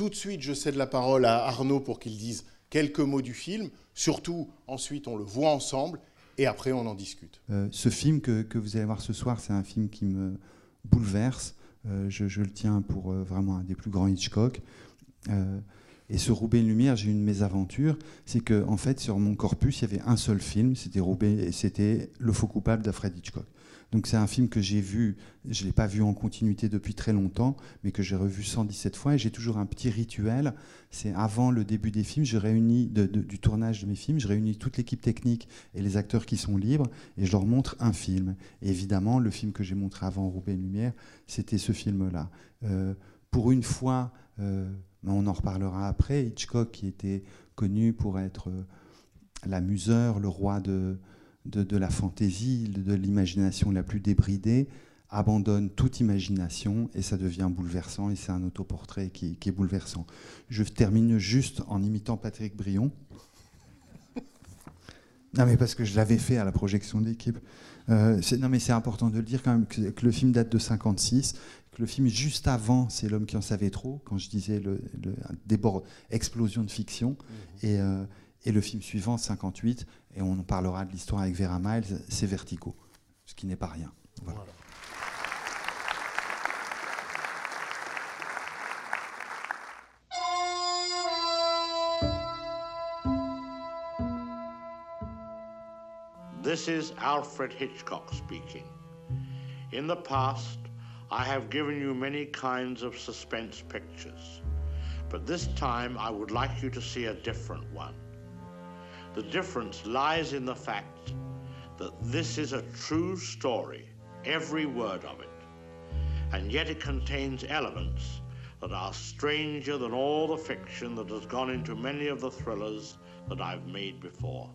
Tout de suite, je cède la parole à Arnaud pour qu'il dise quelques mots du film. Surtout, ensuite, on le voit ensemble et après, on en discute. Euh, ce film que, que vous allez voir ce soir, c'est un film qui me bouleverse. Euh, je, le tiens pour euh, vraiment un des plus grands Hitchcock. Et ce Roubaix une lumière, j'ai une mésaventure. C'est que, en fait, sur mon corpus, il y avait un seul film, c'était Roubaix, et c'était Le faux coupable d'Alfred Hitchcock. Donc c'est un film que j'ai vu, je ne l'ai pas vu en continuité depuis très longtemps, mais que j'ai revu 117 fois. Et j'ai toujours un petit rituel. C'est avant le début des films, je réunis du tournage de mes films, je réunis toute l'équipe technique et les acteurs qui sont libres, et je leur montre un film. Évidemment, le film que j'ai montré avant Roubaix lumière, c'était ce film-là. Euh, pour une fois, euh, on en reparlera après, Hitchcock qui était connu pour être euh, l'amuseur, le roi de, de, de la fantaisie, de l'imagination la plus débridée, abandonne toute imagination et ça devient bouleversant et c'est un autoportrait qui, qui est bouleversant. Je termine juste en imitant Patrick Brion. Non mais parce que je l'avais fait à la projection d'équipe. Euh, non mais c'est important de le dire quand même que, que le film date de 56, que le film juste avant c'est l'homme qui en savait trop, quand je disais le, débord, explosion de fiction, et, euh, et le film suivant 58, et on parlera de l'histoire avec Vera Miles, c'est Vertigo, ce qui n'est pas rien. Voilà. This is Alfred Hitchcock speaking. In the past, I have given you many kinds of suspense pictures, but this time I would like you to see a different one. The difference lies in the fact that this is a true story, every word of it, and yet it contains elements that are stranger than all the fiction that has gone into many of the thrillers that I've made before.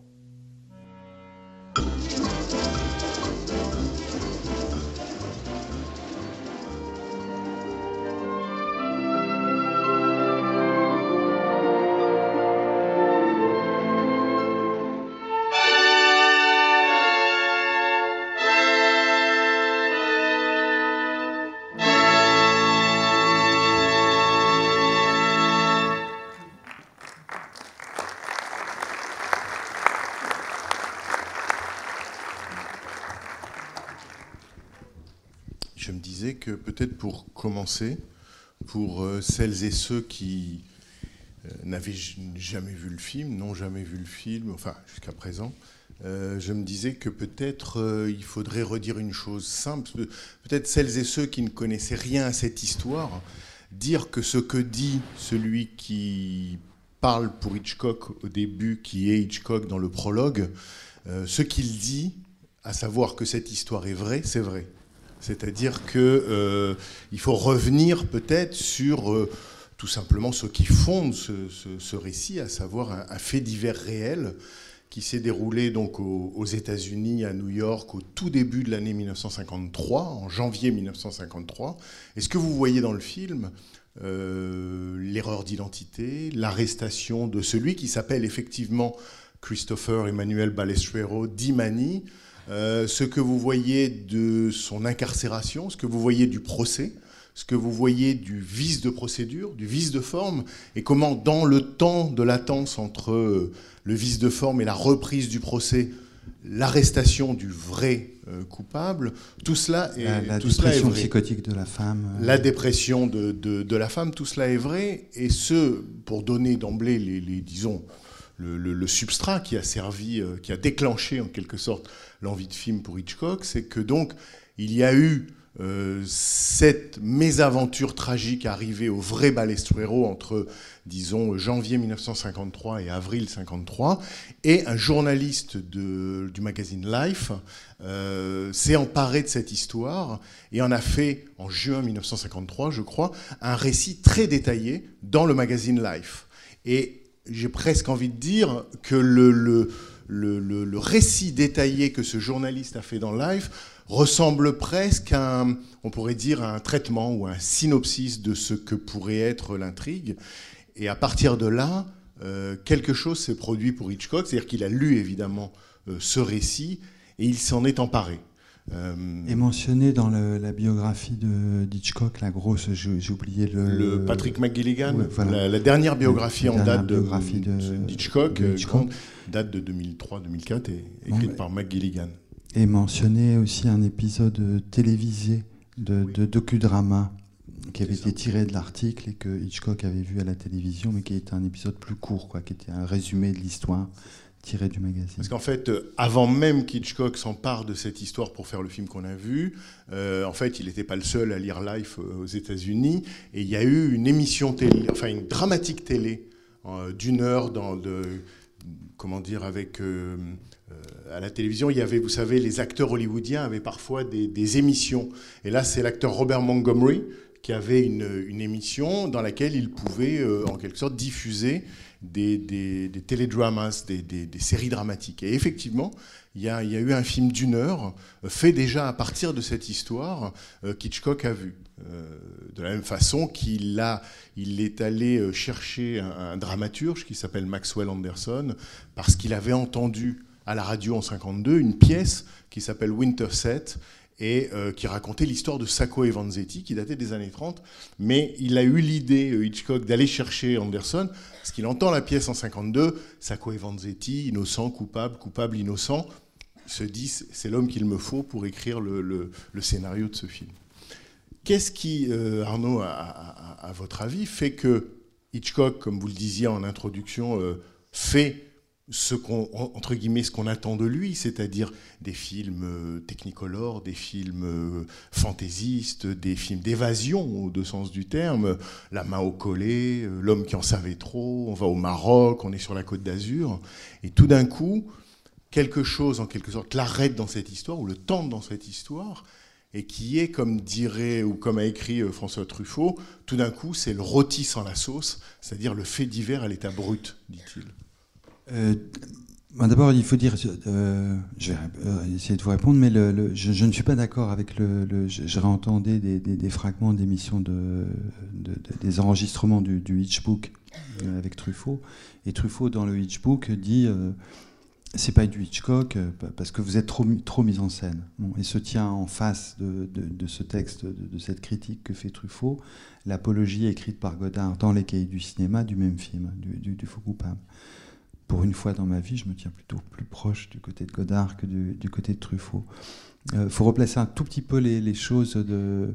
Peut-être pour commencer, pour euh, celles et ceux qui euh, n'avaient jamais vu le film, n'ont jamais vu le film, enfin jusqu'à présent, euh, je me disais que peut-être il faudrait redire une chose simple. Pe- Peut-être celles et ceux qui ne connaissaient rien à cette histoire, dire que ce que dit celui qui parle pour Hitchcock au début, qui est Hitchcock dans le prologue, ce qu'il dit, à savoir que cette histoire est vraie, c'est vrai. C'est-à-dire que euh, faut revenir peut-être sur euh, tout simplement ce qui fonde ce, récit, à savoir un, fait divers réel qui s'est déroulé donc aux, États-Unis, à New York, au tout début de l'année 1953, en janvier 1953. Et ce que vous voyez dans le film, euh, l'erreur d'identité, l'arrestation de celui qui s'appelle effectivement Christopher Emmanuel Balestrero Dimani, euh, ce que vous voyez de son incarcération, ce que vous voyez du procès, ce que vous voyez du vice de procédure, du vice de forme, et comment dans le temps de latence entre le vice de forme et la reprise du procès, l'arrestation du vrai euh, coupable, tout cela est, La, la tout cela est dépression vrai. psychotique de la femme. euh, La dépression de, de- de la femme, tout cela est vrai, et ce, pour donner d'emblée les, les- disons, le, substrat qui a servi, euh, qui a déclenché en quelque sorte l'envie de film pour Hitchcock, c'est que donc il y a eu euh, cette mésaventure tragique arrivée au vrai Balestruero entre, disons, janvier 1953 et avril 53, et un journaliste de, du magazine Life euh, s'est emparé de cette histoire et en a fait, en juin 1953, je crois, un récit très détaillé dans le magazine Life. Et j'ai presque envie de dire que le, récit détaillé que ce journaliste a fait dans Life ressemble presque à, un, on pourrait dire, à un traitement ou un synopsis de ce que pourrait être l'intrigue. Et à partir de là, euh, quelque chose s'est produit pour Hitchcock, c'est-à-dire qu'il a lu évidemment euh, ce récit et il s'en est emparé. Euh, et mentionné dans le, la biographie de d'Hitchcock, la grosse, j'ai oublié le, le. Patrick McGilligan, ouais, voilà. la, la, dernière biographie la en dernière date biographie d'Hitchcock, de, de date de 2003-2004, et écrite par McGilligan. Et mentionné aussi un épisode télévisé de, oui. de docudrama qui avait été tiré de l'article et que Hitchcock avait vu à la télévision, mais qui était un épisode plus court, quoi, qui était un résumé de l'histoire tiré du magazine. Parce qu'en fait, euh, avant même qu'Hitchcock s'empare de cette histoire pour faire le film qu'on a vu, euh, en fait, il n'était pas le seul à lire Life euh, aux États-Unis, et il y a eu une émission télé, enfin une dramatique télé d'une heure dans de, comment dire, avec à la télévision, il y avait, vous savez, les acteurs hollywoodiens avaient parfois des, émissions, et là, c'est l'acteur Robert Montgomery qui avait une, émission dans laquelle il pouvait, en quelque sorte, diffuser des, télédramas, des, séries dramatiques. Et effectivement, il y a, eu un film d'une heure fait déjà à partir de cette histoire euh, qu'Hitchcock a vu. Euh, de la même façon qu'il il est allé chercher un, un dramaturge qui s'appelle Maxwell Anderson parce qu'il avait entendu à la radio en 52 une pièce qui s'appelle Winterset et euh, qui racontait l'histoire de Sacco et Vanzetti, qui datait des années 30. Mais il a eu l'idée, euh, Hitchcock, d'aller chercher Anderson, parce qu'il entend la pièce en 52, Sacco et Vanzetti, innocent, coupable, coupable, innocent. Se dit, c'est l'homme qu'il me faut pour écrire le, scénario de ce film. Qu'est-ce qui, euh, Arnaud, à, votre avis, fait que Hitchcock, comme vous le disiez en introduction, fait ce qu'on entre guillemets ce qu'on attend de lui, c'est-à-dire des films euh, technicolores, des films euh, fantaisistes, des films d'évasion au deux sens du terme, La main au collet, euh, L'homme qui en savait trop, on va au Maroc, on est sur la côte d'Azur, et tout d'un coup, quelque chose en quelque sorte l'arrête dans cette histoire ou le tente dans cette histoire et qui est, comme dirait ou comme a écrit François Truffaut, tout d'un coup, c'est le rôti sans la sauce, c'est-à-dire le fait divers à l'état brut, dit-il. Euh, bah D'abord, il faut dire, euh, je vais essayer de vous répondre, mais je, ne suis pas d'accord avec le. le je réentendais des, fragments d'émissions de, de, de, des enregistrements du, du Hitchbook euh, avec Truffaut. Et Truffaut, dans le Hitchbook, dit euh, c'est pas du Hitchcock euh, parce que vous êtes trop, mis en scène. Bon, et se tient en face de, de ce texte, de, cette critique que fait Truffaut, l'apologie écrite par Godard dans Les Cahiers du cinéma du même film, du, du, du Faux coupable pour une fois dans ma vie, je me tiens plutôt plus proche du côté de Godard que du, côté de Truffaut. Il euh, faut replacer un tout petit peu les, choses de...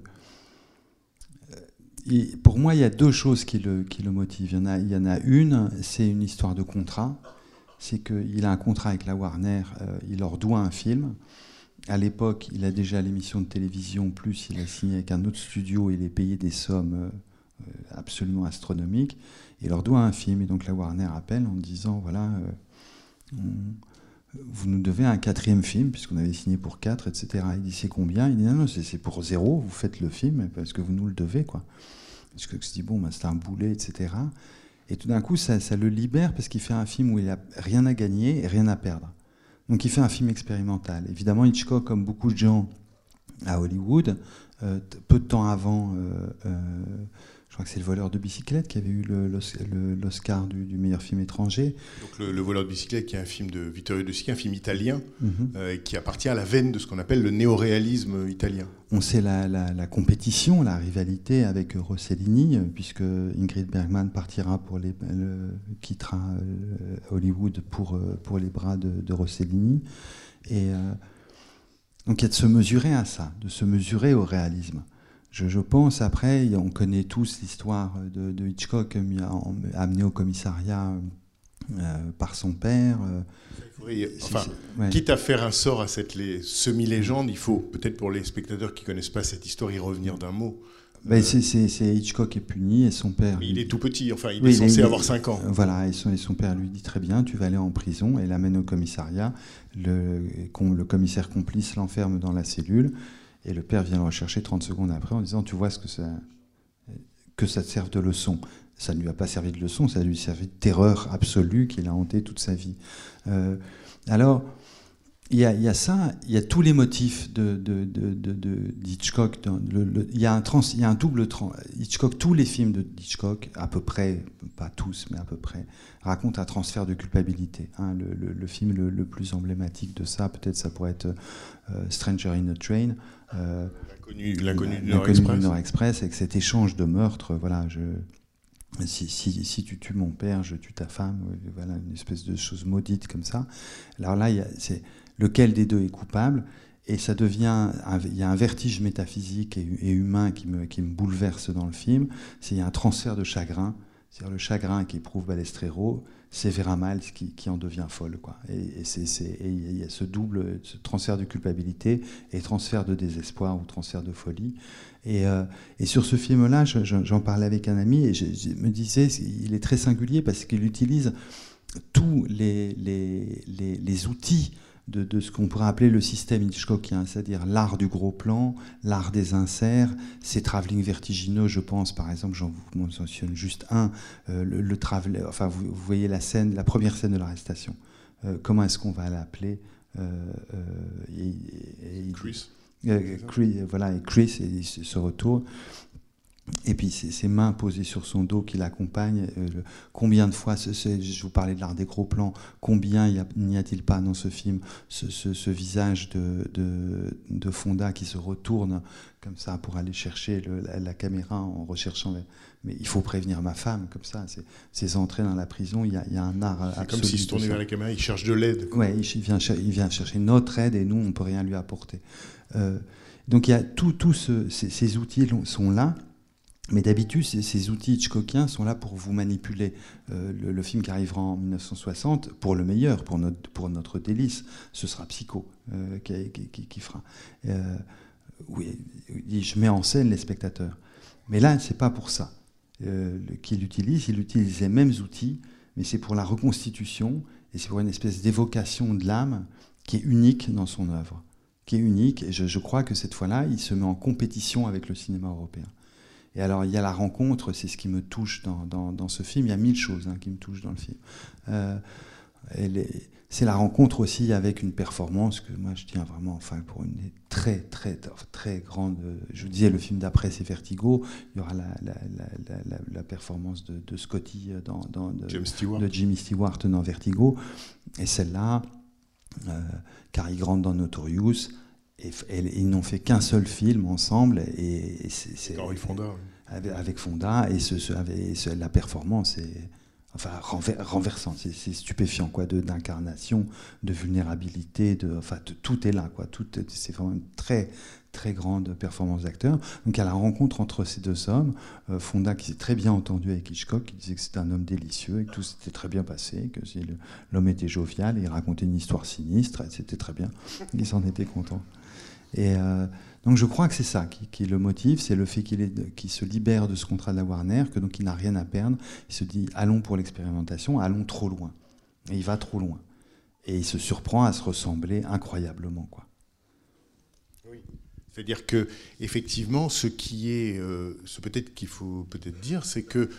Et pour moi, il y a deux choses qui le, qui motivent. Il y en a, une, c'est une histoire de contrat. C'est qu'il a un contrat avec la Warner, euh, il leur doit un film. À l'époque, il a déjà l'émission de télévision, plus il a signé avec un autre studio, il est payé des sommes euh, absolument astronomiques il leur doit un film. Et donc la Warner appelle en disant voilà, euh, vous nous devez un quatrième film, puisqu'on avait signé pour quatre, etc. Il dit c'est combien? Il dit non, non c'est pour zéro, vous faites le film parce que vous nous le devez. Quoi. Parce que se dit bon, bah, c'est un boulet, etc. Et tout d'un coup, ça, le libère parce qu'il fait un film où il n'a rien à gagner et rien à perdre. Donc il fait un film expérimental. Évidemment, Hitchcock, comme beaucoup de gens à Hollywood, euh, peu de temps avant. Euh je crois que c'est le voleur de bicyclette qui avait eu l'Oscar du, du, meilleur film étranger. Donc le, le, voleur de bicyclette, qui est un film de Vittorio De Sica, un film italien, mm -hmm. euh, qui appartient à la veine de ce qu'on appelle le néoréalisme italien. On sait la, la, la, compétition, la rivalité avec Rossellini, puisque Ingrid Bergman partira pour les, le, quittera euh, Hollywood pour, euh, pour les bras de, de Rossellini. Et euh, donc il y a de se mesurer à ça, de se mesurer au réalisme. Je, je, pense, après, on connaît tous l'histoire de, de, Hitchcock amené au commissariat euh, par son père. euh, Oui, enfin, ouais. quitte à faire un sort à cette lé- semi-légende, il faut peut-être pour les spectateurs qui connaissent pas cette histoire y revenir d'un mot. Ben, c'est- c'est Hitchcock est puni et son père. Il est tout petit, enfin il Oui, est il censé est- avoir 5 ans. Euh, Voilà, et son, et son père lui dit très bien, tu vas aller en prison, et l'amène au commissariat. Le, com- le commissaire complice l'enferme dans la cellule, et le père vient le rechercher 30 secondes après en disant, tu vois ce que ça, que ça te serve de leçon. Ça ne lui a pas servi de leçon, ça lui a servi de terreur absolue qu'il a hanté toute sa vie. Euh, alors, il y, a, il y a ça, il y a tous les motifs de, de, de, le- le- il, y a un trans, il y a un double trans. Hitchcock, tous les films de Hitchcock, à peu près, pas tous, mais à peu près, racontent un transfert de culpabilité. hein. Le, film le, plus emblématique de ça, peut-être, ça pourrait être euh, Stranger in a Train. euh, L'inconnu du du Nord-Express, avec cet échange de meurtre, voilà, je, si, si, si tu tues mon père, je tue ta femme, voilà, une espèce de chose maudite comme ça. Alors là, c'est lequel des deux est coupable, et ça devient, il y a un vertige métaphysique et, humain qui me, bouleverse dans le film, c'est un transfert de chagrin, c'est-à-dire le chagrin qu'éprouve Balestrero, c'est Vera Miles qui, en devient folle. Et, il y a ce double ce transfert de culpabilité et transfert de désespoir ou transfert de folie. Et, euh, sur ce film-là, je- je- j'en parlais avec un ami et je, me disais, il est très singulier parce qu'il utilise tous les outils de, de ce qu'on pourrait appeler le système Hitchcockien, c'est-à-dire l'art du gros plan, l'art des inserts, ces travelling vertigineux, je pense, par exemple, j'en vous mentionne juste un, euh, le, le travel- enfin, vous, vous voyez la scène, la première scène de l'arrestation. Euh, comment est-ce qu'on va l'appeler euh, et- Chris. Chris, voilà, et Chris et il se retourne. Et puis ses, ses mains posées sur son dos qui l'accompagnent. euh, combien de fois, ce- ce- je vous parlais de l'art des gros plans, combien n'y a-t-il pas dans ce film ce, visage de, de, de Fonda qui se retourne comme ça pour aller chercher le- la, la caméra en recherchant. mais il faut prévenir ma femme, comme ça. C'est- Ces entrées dans la prison, il y a, il y a un art C'est absolu. comme s'il se tournait vers la caméra, il cherche de l'aide. Ouais, il vient, il vient chercher notre aide et nous, on ne peut rien lui apporter. Euh, donc il y a tous tout ce- ces, ces outils sont là, mais d'habitude, ces, outils Hitchcockiens sont là pour vous manipuler. Euh, le, film qui arrivera en 1960, pour le meilleur, pour notre, délice, ce sera Psycho euh, qui, fera. Euh, oui, je mets en scène les spectateurs. Mais là, c'est pas pour ça qu'il utilise. Il utilise les mêmes outils, mais c'est pour la reconstitution et c'est pour une espèce d'évocation de l'âme qui est unique dans son œuvre, qui est unique. Et je crois que cette fois-là, il se met en compétition avec le cinéma européen. Et alors, il y a la rencontre, c'est ce qui me touche dans, dans- dans ce film. Il y a mille choses hein, qui me touchent dans le film. Euh, c'est la rencontre aussi avec une performance que moi je tiens vraiment, enfin, pour une très, très, très grande. Je vous disais, le film d'après, c'est Vertigo. Il y aura la, la- la- la- la- la performance de, de Scotty dans, dans de- James Stewart. de Jimmy Stewart dans Vertigo. Et celle-là, euh, Cary Grant dans Notorious. Et, f- et ils n'ont fait qu'un seul film ensemble. Et, et c'est, Henri Fonda. oui. avec, avec Fonda. Et ce, ce- avec- ce- la performance est enfin, renver- renversante. C'est, stupéfiant, quoi, de, d'incarnation, de vulnérabilité. De, enfin, t- tout est là. Quoi, tout, est- c'est vraiment une très, très grande performance d'acteur. Donc, à la rencontre entre ces deux hommes, euh, Fonda qui s'est très bien entendu avec Hitchcock, qui disait que c'était un homme délicieux et que tout s'était très bien passé, que l'homme était jovial il racontait une histoire sinistre, c'était très bien. Il s'en était content. Et euh, donc je crois que c'est ça qui, le motive, c'est le fait qu'il se libère de ce contrat de la Warner, que donc il n'a rien à perdre. Il se dit allons pour l'expérimentation, allons trop loin. Et il va trop loin. Et il se surprend à se ressembler incroyablement. Quoi. C'est-à-dire que effectivement, ce qui est, euh, ce peut-être qu'il faut peut-être dire, c'est que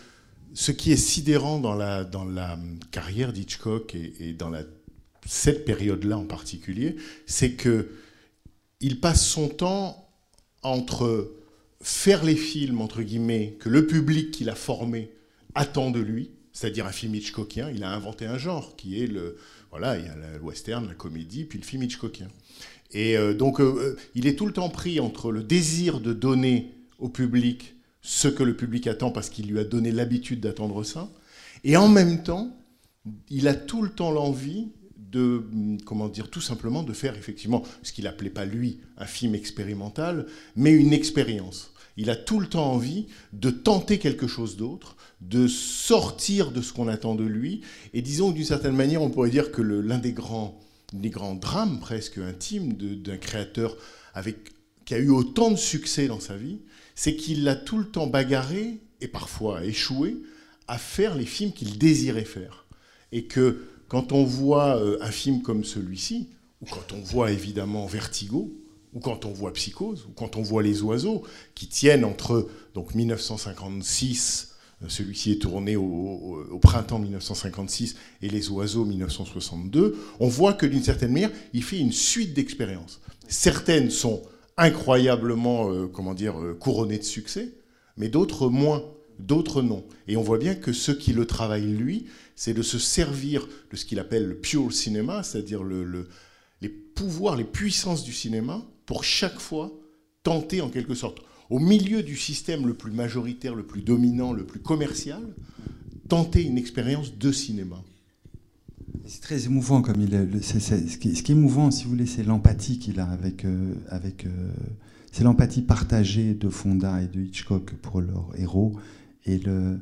ce qui est sidérant dans la dans la carrière d'Hitchcock et, et dans la cette période-là en particulier, c'est que il passe son temps entre faire les films entre guillemets que le public qu'il a formé attend de lui, c'est-à-dire un film Hitchcockien. Il a inventé un genre qui est le voilà, il y a le western, la comédie, puis le film Hitchcockien. Et euh, donc, euh, il est tout le temps pris entre le désir de donner au public ce que le public attend parce qu'il lui a donné l'habitude d'attendre ça, et en même temps, il a tout le temps l'envie de, hum, comment dire, tout simplement de faire effectivement ce qu'il appelait pas lui un film expérimental, mais une expérience. Il a tout le temps envie de tenter quelque chose d'autre, de sortir de ce qu'on attend de lui. Et disons d'une certaine manière, on pourrait dire que l'un des grands, des grands drames presque intimes d'un créateur avec, qui a eu autant de succès dans sa vie, c'est qu'il l'a tout le temps bagarré et parfois échoué à faire les films qu'il désirait faire. Et que quand on voit euh, un film comme celui-ci, ou quand on voit évidemment Vertigo, ou quand on voit Psychose, ou quand on voit Les Oiseaux, qui tiennent entre donc 1956, euh, celui-ci est tourné au, printemps 1956, et Les Oiseaux 1962, on voit que d'une certaine manière, il fait une suite d'expériences. Certaines sont incroyablement, euh, comment dire, euh, couronnées de succès, mais d'autres moins, d'autres non. Et on voit bien que ce qui le travaille, lui, c'est de se servir de ce qu'il appelle le pure cinéma, c'est-à-dire le- le- les pouvoirs, les puissances du cinéma, pour chaque fois tenter en quelque sorte, au milieu du système le plus majoritaire, le plus dominant, le plus commercial, tenter une expérience de cinéma. C'est très émouvant comme il est. ce, qui est, ce qui est émouvant, si vous voulez, c'est l'empathie qu'il a avec. euh, avec euh, c'est l'empathie partagée de Fonda et de Hitchcock pour leur héros et le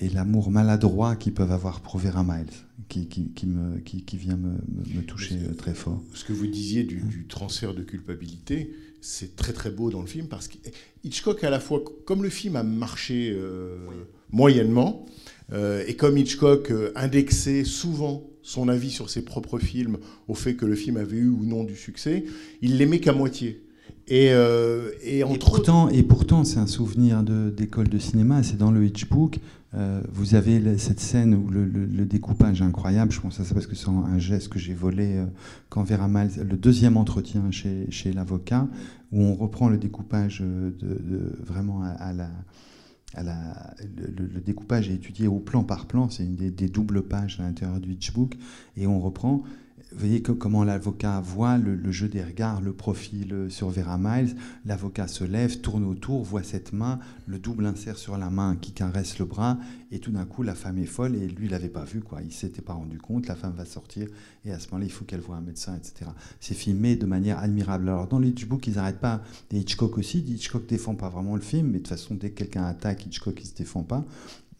et l'amour maladroit qu'ils peuvent avoir pour Vera Miles, qui, qui, qui me, qui, qui vient me, me- toucher très fort. Ce que vous disiez du, du transfert de culpabilité, c'est très très beau dans le film parce que Hitchcock à la fois, comme le film a marché euh, moyennement, euh, et comme Hitchcock euh, indexait souvent son avis sur ses propres films au fait que le film avait eu ou non du succès, il l'aimait qu'à moitié. Et, euh, et entre pourtant, et pourtant, c'est un souvenir d'école de, cinéma. C'est dans le Hitchbook. euh, vous avez cette scène où le, le- le découpage est incroyable. Je pense à ça parce que c'est un geste que j'ai volé euh, quand Vera Miles, le deuxième entretien chez, chez l'avocat, où on reprend le découpage euh, de, de- vraiment à, à la. à la- le, le- le découpage est étudié au plan par plan, c'est une des, des doubles pages à l'intérieur du Hitchbook, et on reprend. Vous voyez comment l'avocat voit le, jeu des regards, le profil euh, sur Vera Miles. L'avocat se lève, tourne autour, voit cette main, le double insert sur la main qui caresse le bras, et tout d'un coup, la femme est folle, et lui, il l'avait pas vu, quoi. Il s'était pas rendu compte, la femme va sortir, et à ce moment-là, il faut qu'elle voie un médecin, etc. C'est filmé de manière admirable. Alors, dans le Hitchbook, ils n'arrêtent pas, et Hitchcock aussi, Hitchcock défend pas vraiment le film, mais de toute façon, dès que quelqu'un attaque, Hitchcock, il se défend pas.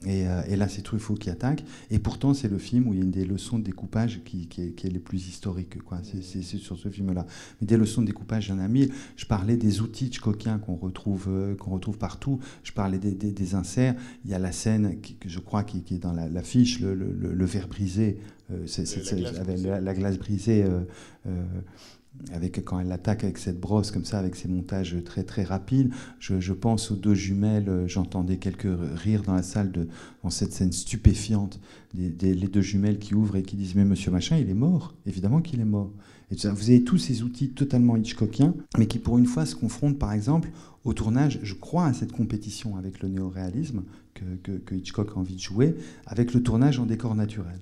Et, euh, et là, c'est Truffaut qui attaque. Et pourtant, c'est le film où il y a une des leçons de découpage qui, qui est, qui est les plus historiques. quoi. C'est- sur ce film-là. Mais des leçons de découpage, il y en a mille. Je parlais des outils Hitchcockiens qu'on retrouve, euh, qu'on retrouve partout. Je parlais des, des- des inserts. Il y a la scène, qui, que je crois, qui, est dans la- l'affiche, le, le- le- le verre brisé. euh, La glace avec brisée. la, la glace brisée. Avec, quand elle l'attaque avec cette brosse comme ça, avec ses montages très très rapides. Je, pense aux deux jumelles, euh, j'entendais quelques rires dans la salle dans cette scène stupéfiante, des, les deux jumelles qui ouvrent et qui disent Mais monsieur machin, il est mort, évidemment qu'il est mort. Et vous avez tous ces outils totalement Hitchcockiens, mais qui pour une fois se confrontent par exemple au tournage, je crois à cette compétition avec le néoréalisme que, que, que Hitchcock a envie de jouer, avec le tournage en décor naturel.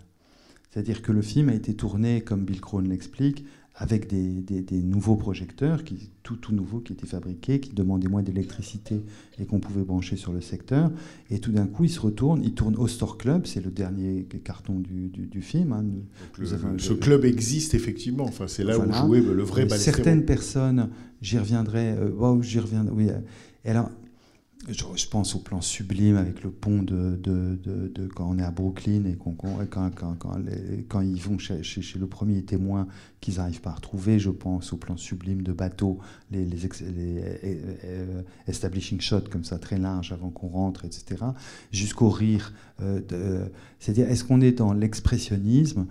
C'est-à-dire que le film a été tourné, comme Bill Crone l'explique, avec des, des- des nouveaux projecteurs, qui, tout, tout nouveaux, qui étaient fabriqués, qui demandaient moins d'électricité et qu'on pouvait brancher sur le secteur. Et tout d'un coup, il se retourne, il tourne au Store Club, c'est le dernier carton du, du- du film. hein. Nous- donc, le- nous avons- ce club existe effectivement. Enfin, c'est là Voilà. où jouait le vrai Ballesteros. Certaines personnes, j'y reviendrai, euh, wow, j'y reviendrai, oui. euh, et alors, je, pense au plan sublime avec le pont de, quand on est à Brooklyn et quand, ils vont chez, chez- le premier témoin qu'ils n'arrivent pas à retrouver. Je pense au plan sublime de bateau, les, les, euh, euh, establishing shots comme ça, très larges avant qu'on rentre, etc. Jusqu'au rire. euh, C'est-à-dire, est-ce qu'on est dans l'expressionnisme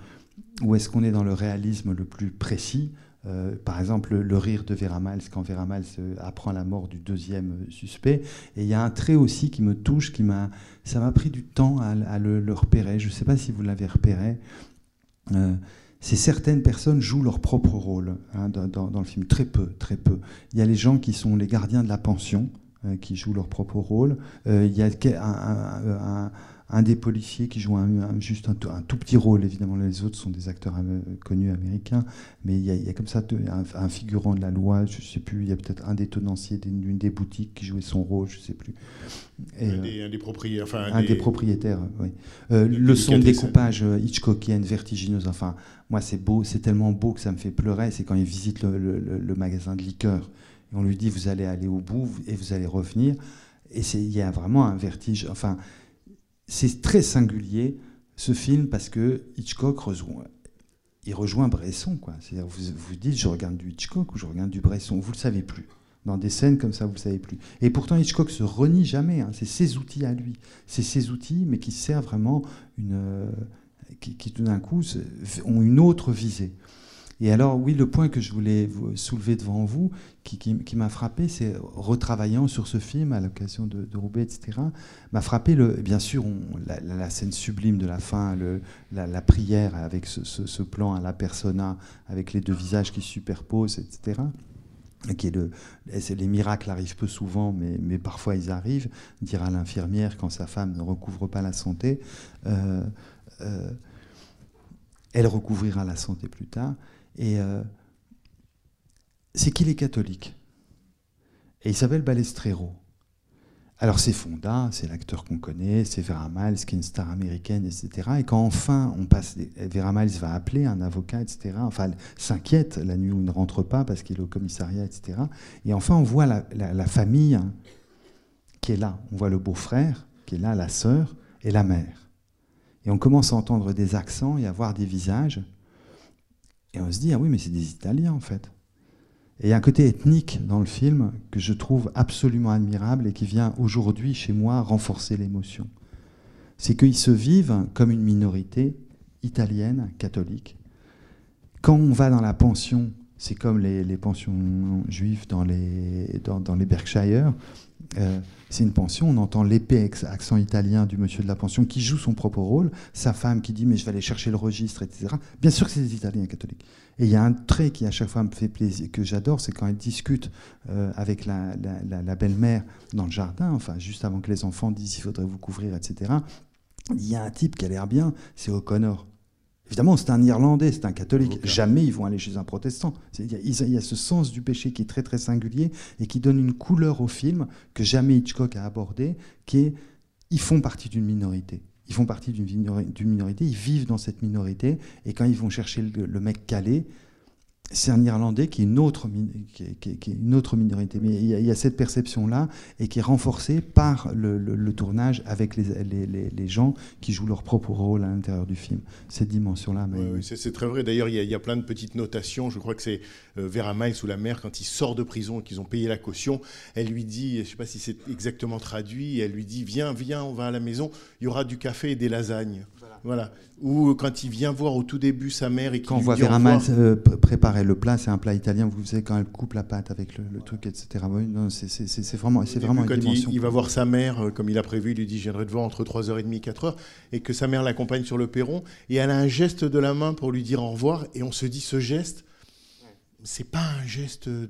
ou est-ce qu'on est dans le réalisme le plus précis? Euh, par exemple, le, rire de Vera Miles, quand Vera Miles euh, apprend la mort du deuxième euh, suspect. Et il y a un trait aussi qui me touche, qui m'a, ça m'a pris du temps à, le, repérer. Je ne sais pas si vous l'avez repéré. C'est certaines personnes jouent leur propre rôle hein, dans, le film, très peu, très peu. Il y a les gens qui sont les gardiens de la pension, qui jouent leur propre rôle. Il y a un- un des policiers qui joue un, un- juste un, tout- un tout petit rôle, évidemment les autres sont des acteurs am- connus américains, mais il y a, il y a comme ça un, figurant de la loi, je sais plus, il y a peut-être un des tenanciers d'une des boutiques qui jouait son rôle, je sais plus. Et, Un euh, des, propriétaires. Enfin, un des propriétaires, oui. Euh, le son de découpage euh, Hitchcockienne, vertigineuse. Enfin, moi, c'est beau, c'est tellement beau que ça me fait pleurer. C'est quand il visite le, le- le- le magasin de liqueurs. Et on lui dit, vous allez aller au bout et vous allez revenir. Et il y a vraiment un vertige. Enfin, c'est très singulier, ce film, parce que Hitchcock rejoint, il rejoint Bresson. C'est-à-dire, vous vous dites, je regarde du Hitchcock ou je regarde du Bresson. Vous ne le savez plus. Dans des scènes comme ça, vous ne le savez plus. Et pourtant, Hitchcock se renie jamais. hein. C'est ses outils à lui. C'est ses outils, mais qui servent vraiment une. euh, qui, tout d'un coup ont une autre visée. Et alors, oui, le point que je voulais soulever devant vous, qui, m'a frappé, c'est retravaillant sur ce film à l'occasion de, Roubaix, etc., m'a frappé, le, bien sûr, la, scène sublime de la fin, la, prière avec ce, plan à la persona, avec les deux visages qui se superposent, etc. Et Qui les miracles arrivent peu souvent, mais, mais parfois ils arrivent. Dire à l'infirmière quand sa femme ne recouvre pas la santé, euh, euh, elle recouvrira la santé plus tard. Et euh, c'est qu'il est catholique. Et il s'appelle Balestrero. Alors c'est Fonda, c'est l'acteur qu'on connaît, c'est Vera Miles, qui est une star américaine, etc. Et quand enfin on passe, Vera Miles va appeler un avocat, etc. Enfin, elle s'inquiète la nuit où il ne rentre pas parce qu'il est au commissariat, etc. Et enfin on voit la, la- la famille hein, qui est là. On voit le beau-frère qui est là, la sœur et la mère. Et on commence à entendre des accents et à voir des visages. Et on se dit, ah oui, mais c'est des Italiens en fait. Et il y a un côté ethnique dans le film que je trouve absolument admirable et qui vient aujourd'hui chez moi renforcer l'émotion. C'est qu'ils se vivent comme une minorité italienne, catholique. Quand on va dans la pension, c'est comme les, pensions juives dans les, dans les Berkshire. Euh, c'est une pension, on entend l'épais accent italien du monsieur de la pension qui joue son propre rôle, sa femme qui dit mais je vais aller chercher le registre, etc. Bien sûr que c'est des Italiens catholiques. Et il y a un trait qui à chaque fois me fait plaisir, que j'adore, c'est quand elle discute euh, avec la- la belle-mère dans le jardin, enfin juste avant que les enfants disent il faudrait vous couvrir, etc. Il y a un type qui a l'air bien, c'est O'Connor. Évidemment, c'est un Irlandais, c'est un catholique. Jamais ils vont aller chez un protestant. Il y, y a ce sens du péché qui est très très singulier et qui donne une couleur au film que jamais Hitchcock a abordé, qui est ils font partie d'une minorité. Ils font partie d'une minori- d'une minorité, ils vivent dans cette minorité, et quand ils vont chercher le, le mec calé, c'est un Irlandais qui est une autre, minorité. Mais il y a, cette perception-là, et qui est renforcée par le, tournage avec les, gens qui jouent leur propre rôle à l'intérieur du film. Cette dimension-là. Ouais, c'est très vrai. D'ailleurs, il y, a- plein de petites notations. Je crois que c'est euh, Vera Miles ou la mère, quand il sort de prison et qu'ils ont payé la caution, elle lui dit, je ne sais pas si c'est exactement traduit, elle lui dit Viens, viens, on va à la maison, il y aura du café et des lasagnes. Voilà. Ou quand il vient voir au tout début sa mère et qu'il Quand on voit Vera euh, pr- préparer le plat, c'est un plat italien, vous savez, quand elle coupe la pâte avec le, le truc, etc. Oui, c'est- vraiment, c'est vraiment une quand il, dimension. il va voir sa mère, euh, comme il a prévu, il lui dit Je viendrai te voir entre 3h30 et 4h, et que sa mère l'accompagne sur le perron, et elle a un geste de la main pour lui dire au revoir, et on se dit Ce geste, c'est pas un geste euh,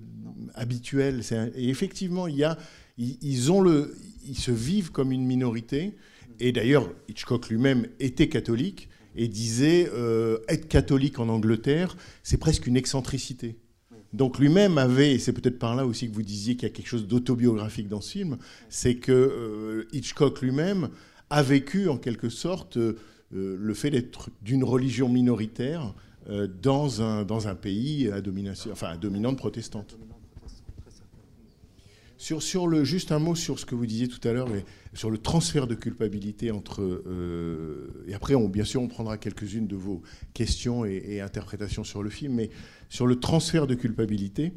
habituel. un- Et effectivement, il y a, ils, ils ont le, ils se vivent comme une minorité, et d'ailleurs, Hitchcock lui-même était catholique, et disait euh, Être catholique en Angleterre, c'est presque une excentricité. Donc lui-même avait, et c'est peut-être par là aussi que vous disiez qu'il y a quelque chose d'autobiographique dans ce film, c'est que euh, Hitchcock lui-même a vécu en quelque sorte euh, le fait d'être d'une religion minoritaire euh, dans, un, dans un pays à domination, enfin à dominante protestante. Sur, sur le, juste un mot sur ce que vous disiez tout à l'heure, sur le transfert de culpabilité entre. euh, et après, bien sûr, on prendra quelques-unes de vos questions et, interprétations sur le film, mais sur le transfert de culpabilité,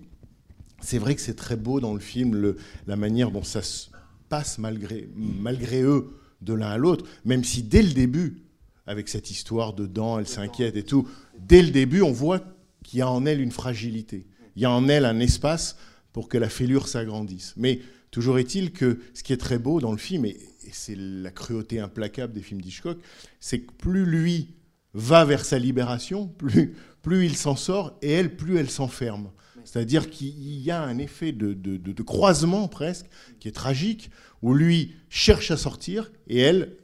c'est vrai que c'est très beau dans le film, la manière dont ça se passe malgré, malgré eux de l'un à l'autre, même si dès le début, avec cette histoire de dents, elle s'inquiète et tout, dès le début, on voit qu'il y a en elle une fragilité. Il y a en elle un espace pour que la fêlure s'agrandisse. Mais toujours est-il que ce qui est très beau dans le film, et, c'est la cruauté implacable des films d'Hitchcock, c'est que plus lui va vers sa libération, plus, plus il s'en sort, et elle, plus elle s'enferme. C'est-à-dire qu'il y a un effet de, de- de- de croisement presque, qui est tragique, où lui cherche à sortir, et elle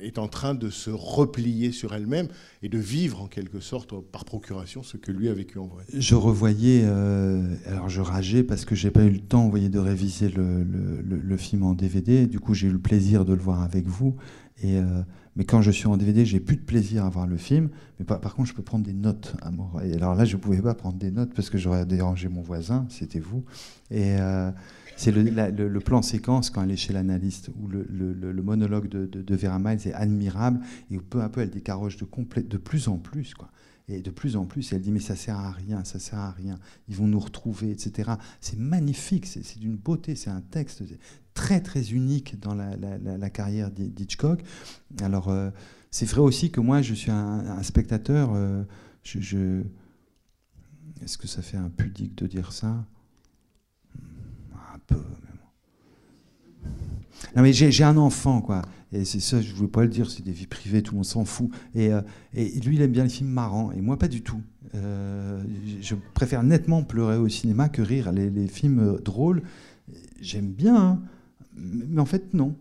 est en train de se replier sur elle-même et de vivre en quelque sorte par procuration ce que lui a vécu en vrai. Je revoyais, euh, alors je rageais parce que j'ai pas eu le temps, vous voyez, de réviser le, film en DVD. Du coup, j'ai eu le plaisir de le voir avec vous. Et, euh, mais quand je suis en DVD, j'ai plus de plaisir à voir le film. Mais par, contre, je peux prendre des notes à mon. Et alors là, je pouvais pas prendre des notes parce que j'aurais dérangé mon voisin, c'était vous. Et euh, c'est le, la- le- le plan séquence quand elle est chez l'analyste où le, monologue de, Vera Miles est admirable et où peu à peu elle décaroche de, plus en plus. Quoi. Et de plus en plus, elle dit mais ça sert à rien, ça sert à rien, ils vont nous retrouver, etc. C'est magnifique, c'est d'une beauté, c'est un texte très très unique dans la, carrière d'Hi- d'Hitchcock. Alors euh, c'est vrai aussi que moi je suis un, spectateur, euh, est-ce que ça fait un pudique de dire ça? Non mais j'ai un enfant quoi. Et c'est ça, je ne voulais pas le dire, c'est des vies privées, tout le monde s'en fout. Et, euh, lui, il aime bien les films marrants, et moi, pas du tout. Euh, je préfère nettement pleurer au cinéma que rire. Les, films euh, drôles, j'aime bien, hein, mais en fait, non.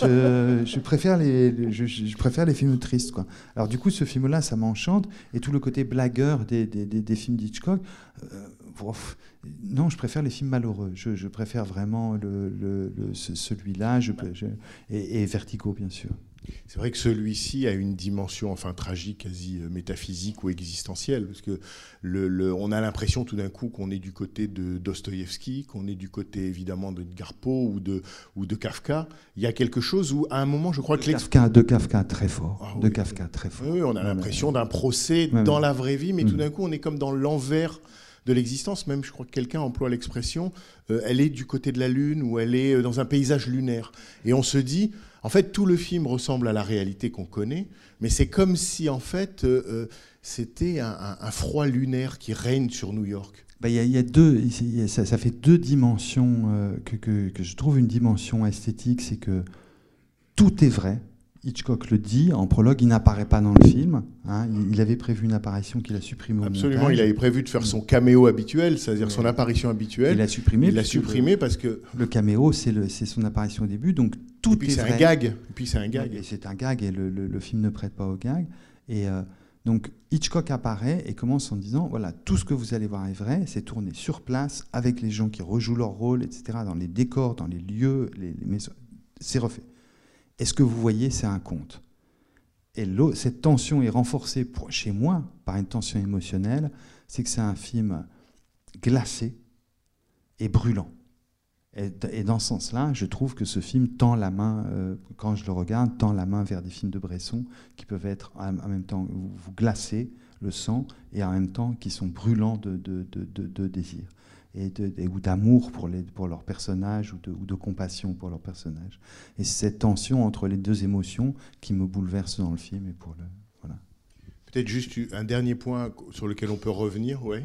Je, préfère les, je, préfère les films tristes. Quoi. Alors du coup, ce film-là, ça m'enchante. Et tout le côté blagueur des, des, films d'Hitchcock, euh, non, je préfère les films malheureux. Je, je préfère vraiment le, le- le- ce- celui-là je, je- et, et Vertigo, bien sûr. C'est vrai que celui-ci a une dimension enfin tragique, quasi euh, métaphysique ou existentielle, parce que le, le- on a l'impression tout d'un coup qu'on est du côté de Dostoïevski, qu'on est du côté évidemment de Garpo ou de, ou de Kafka. Il y a quelque chose où, à un moment, je crois que Kafka, de Kafka, très fort. Ah de. Kafka, très fort. Oui, on a l'impression d'un procès dans la vraie vie, mais tout Mm. d'un coup, on est comme dans l'envers de l'existence. Même, je crois que quelqu'un emploie l'expression, euh, elle est du côté de la Lune ou elle est euh, dans un paysage lunaire. Et on se dit, en fait, tout le film ressemble à la réalité qu'on connaît, mais c'est comme si, en fait, euh, c'était un, froid lunaire qui règne sur New York. Bah, Il y, a- il y a deux, y ça, fait deux dimensions que je trouve une dimension esthétique, c'est que tout est vrai. Hitchcock le dit en prologue, il n'apparaît pas dans le film. hein. il, il avait prévu une apparition qu'il a supprimée au Absolument, montage. il avait prévu de faire son caméo habituel, c'est-à-dire son apparition habituelle. Il l'a supprimé. Il l'a supprimé parce que. Le, caméo, c'est son apparition au début, donc tout Et puis est c'est vrai. un gag. Et puis c'est un gag. Et c'est un gag et le, le- le film ne prête pas au gag. Et euh, donc Hitchcock apparaît et commence en disant voilà, tout ce que vous allez voir est vrai, c'est tourné sur place avec les gens qui rejouent leur rôle, etc., dans les décors, dans les lieux, les, les maisons. C'est refait. Et ce que vous voyez, c'est un conte. Et cette tension est renforcée chez moi par une tension émotionnelle, c'est que c'est un film glacé et brûlant. Et, dans ce sens-là, je trouve que ce film tend la main, euh, quand je le regarde, tend la main vers des films de Bresson qui peuvent être en même temps, vous, glacez le sang et en même temps qui sont brûlants de- de désir et de, et- ou d'amour pour, les, pour leurs personnages ou de, ou de compassion pour leurs personnages. Et c'est cette tension entre les deux émotions qui me bouleverse dans le film et pour le voilà. Peut-être juste un dernier point sur lequel on peut revenir, oui.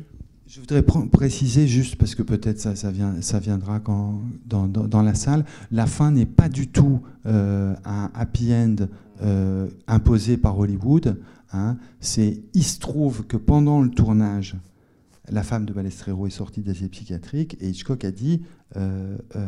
Je voudrais pr- préciser juste parce que peut-être ça, ça, vient, ça viendra quand, dans, dans- dans la salle. La fin n'est pas du tout euh, un happy end euh, imposé par Hollywood. hein. C'est, il se trouve que pendant le tournage, la femme de Balestrero est sortie d'asile psychiatrique et Hitchcock a dit euh, euh,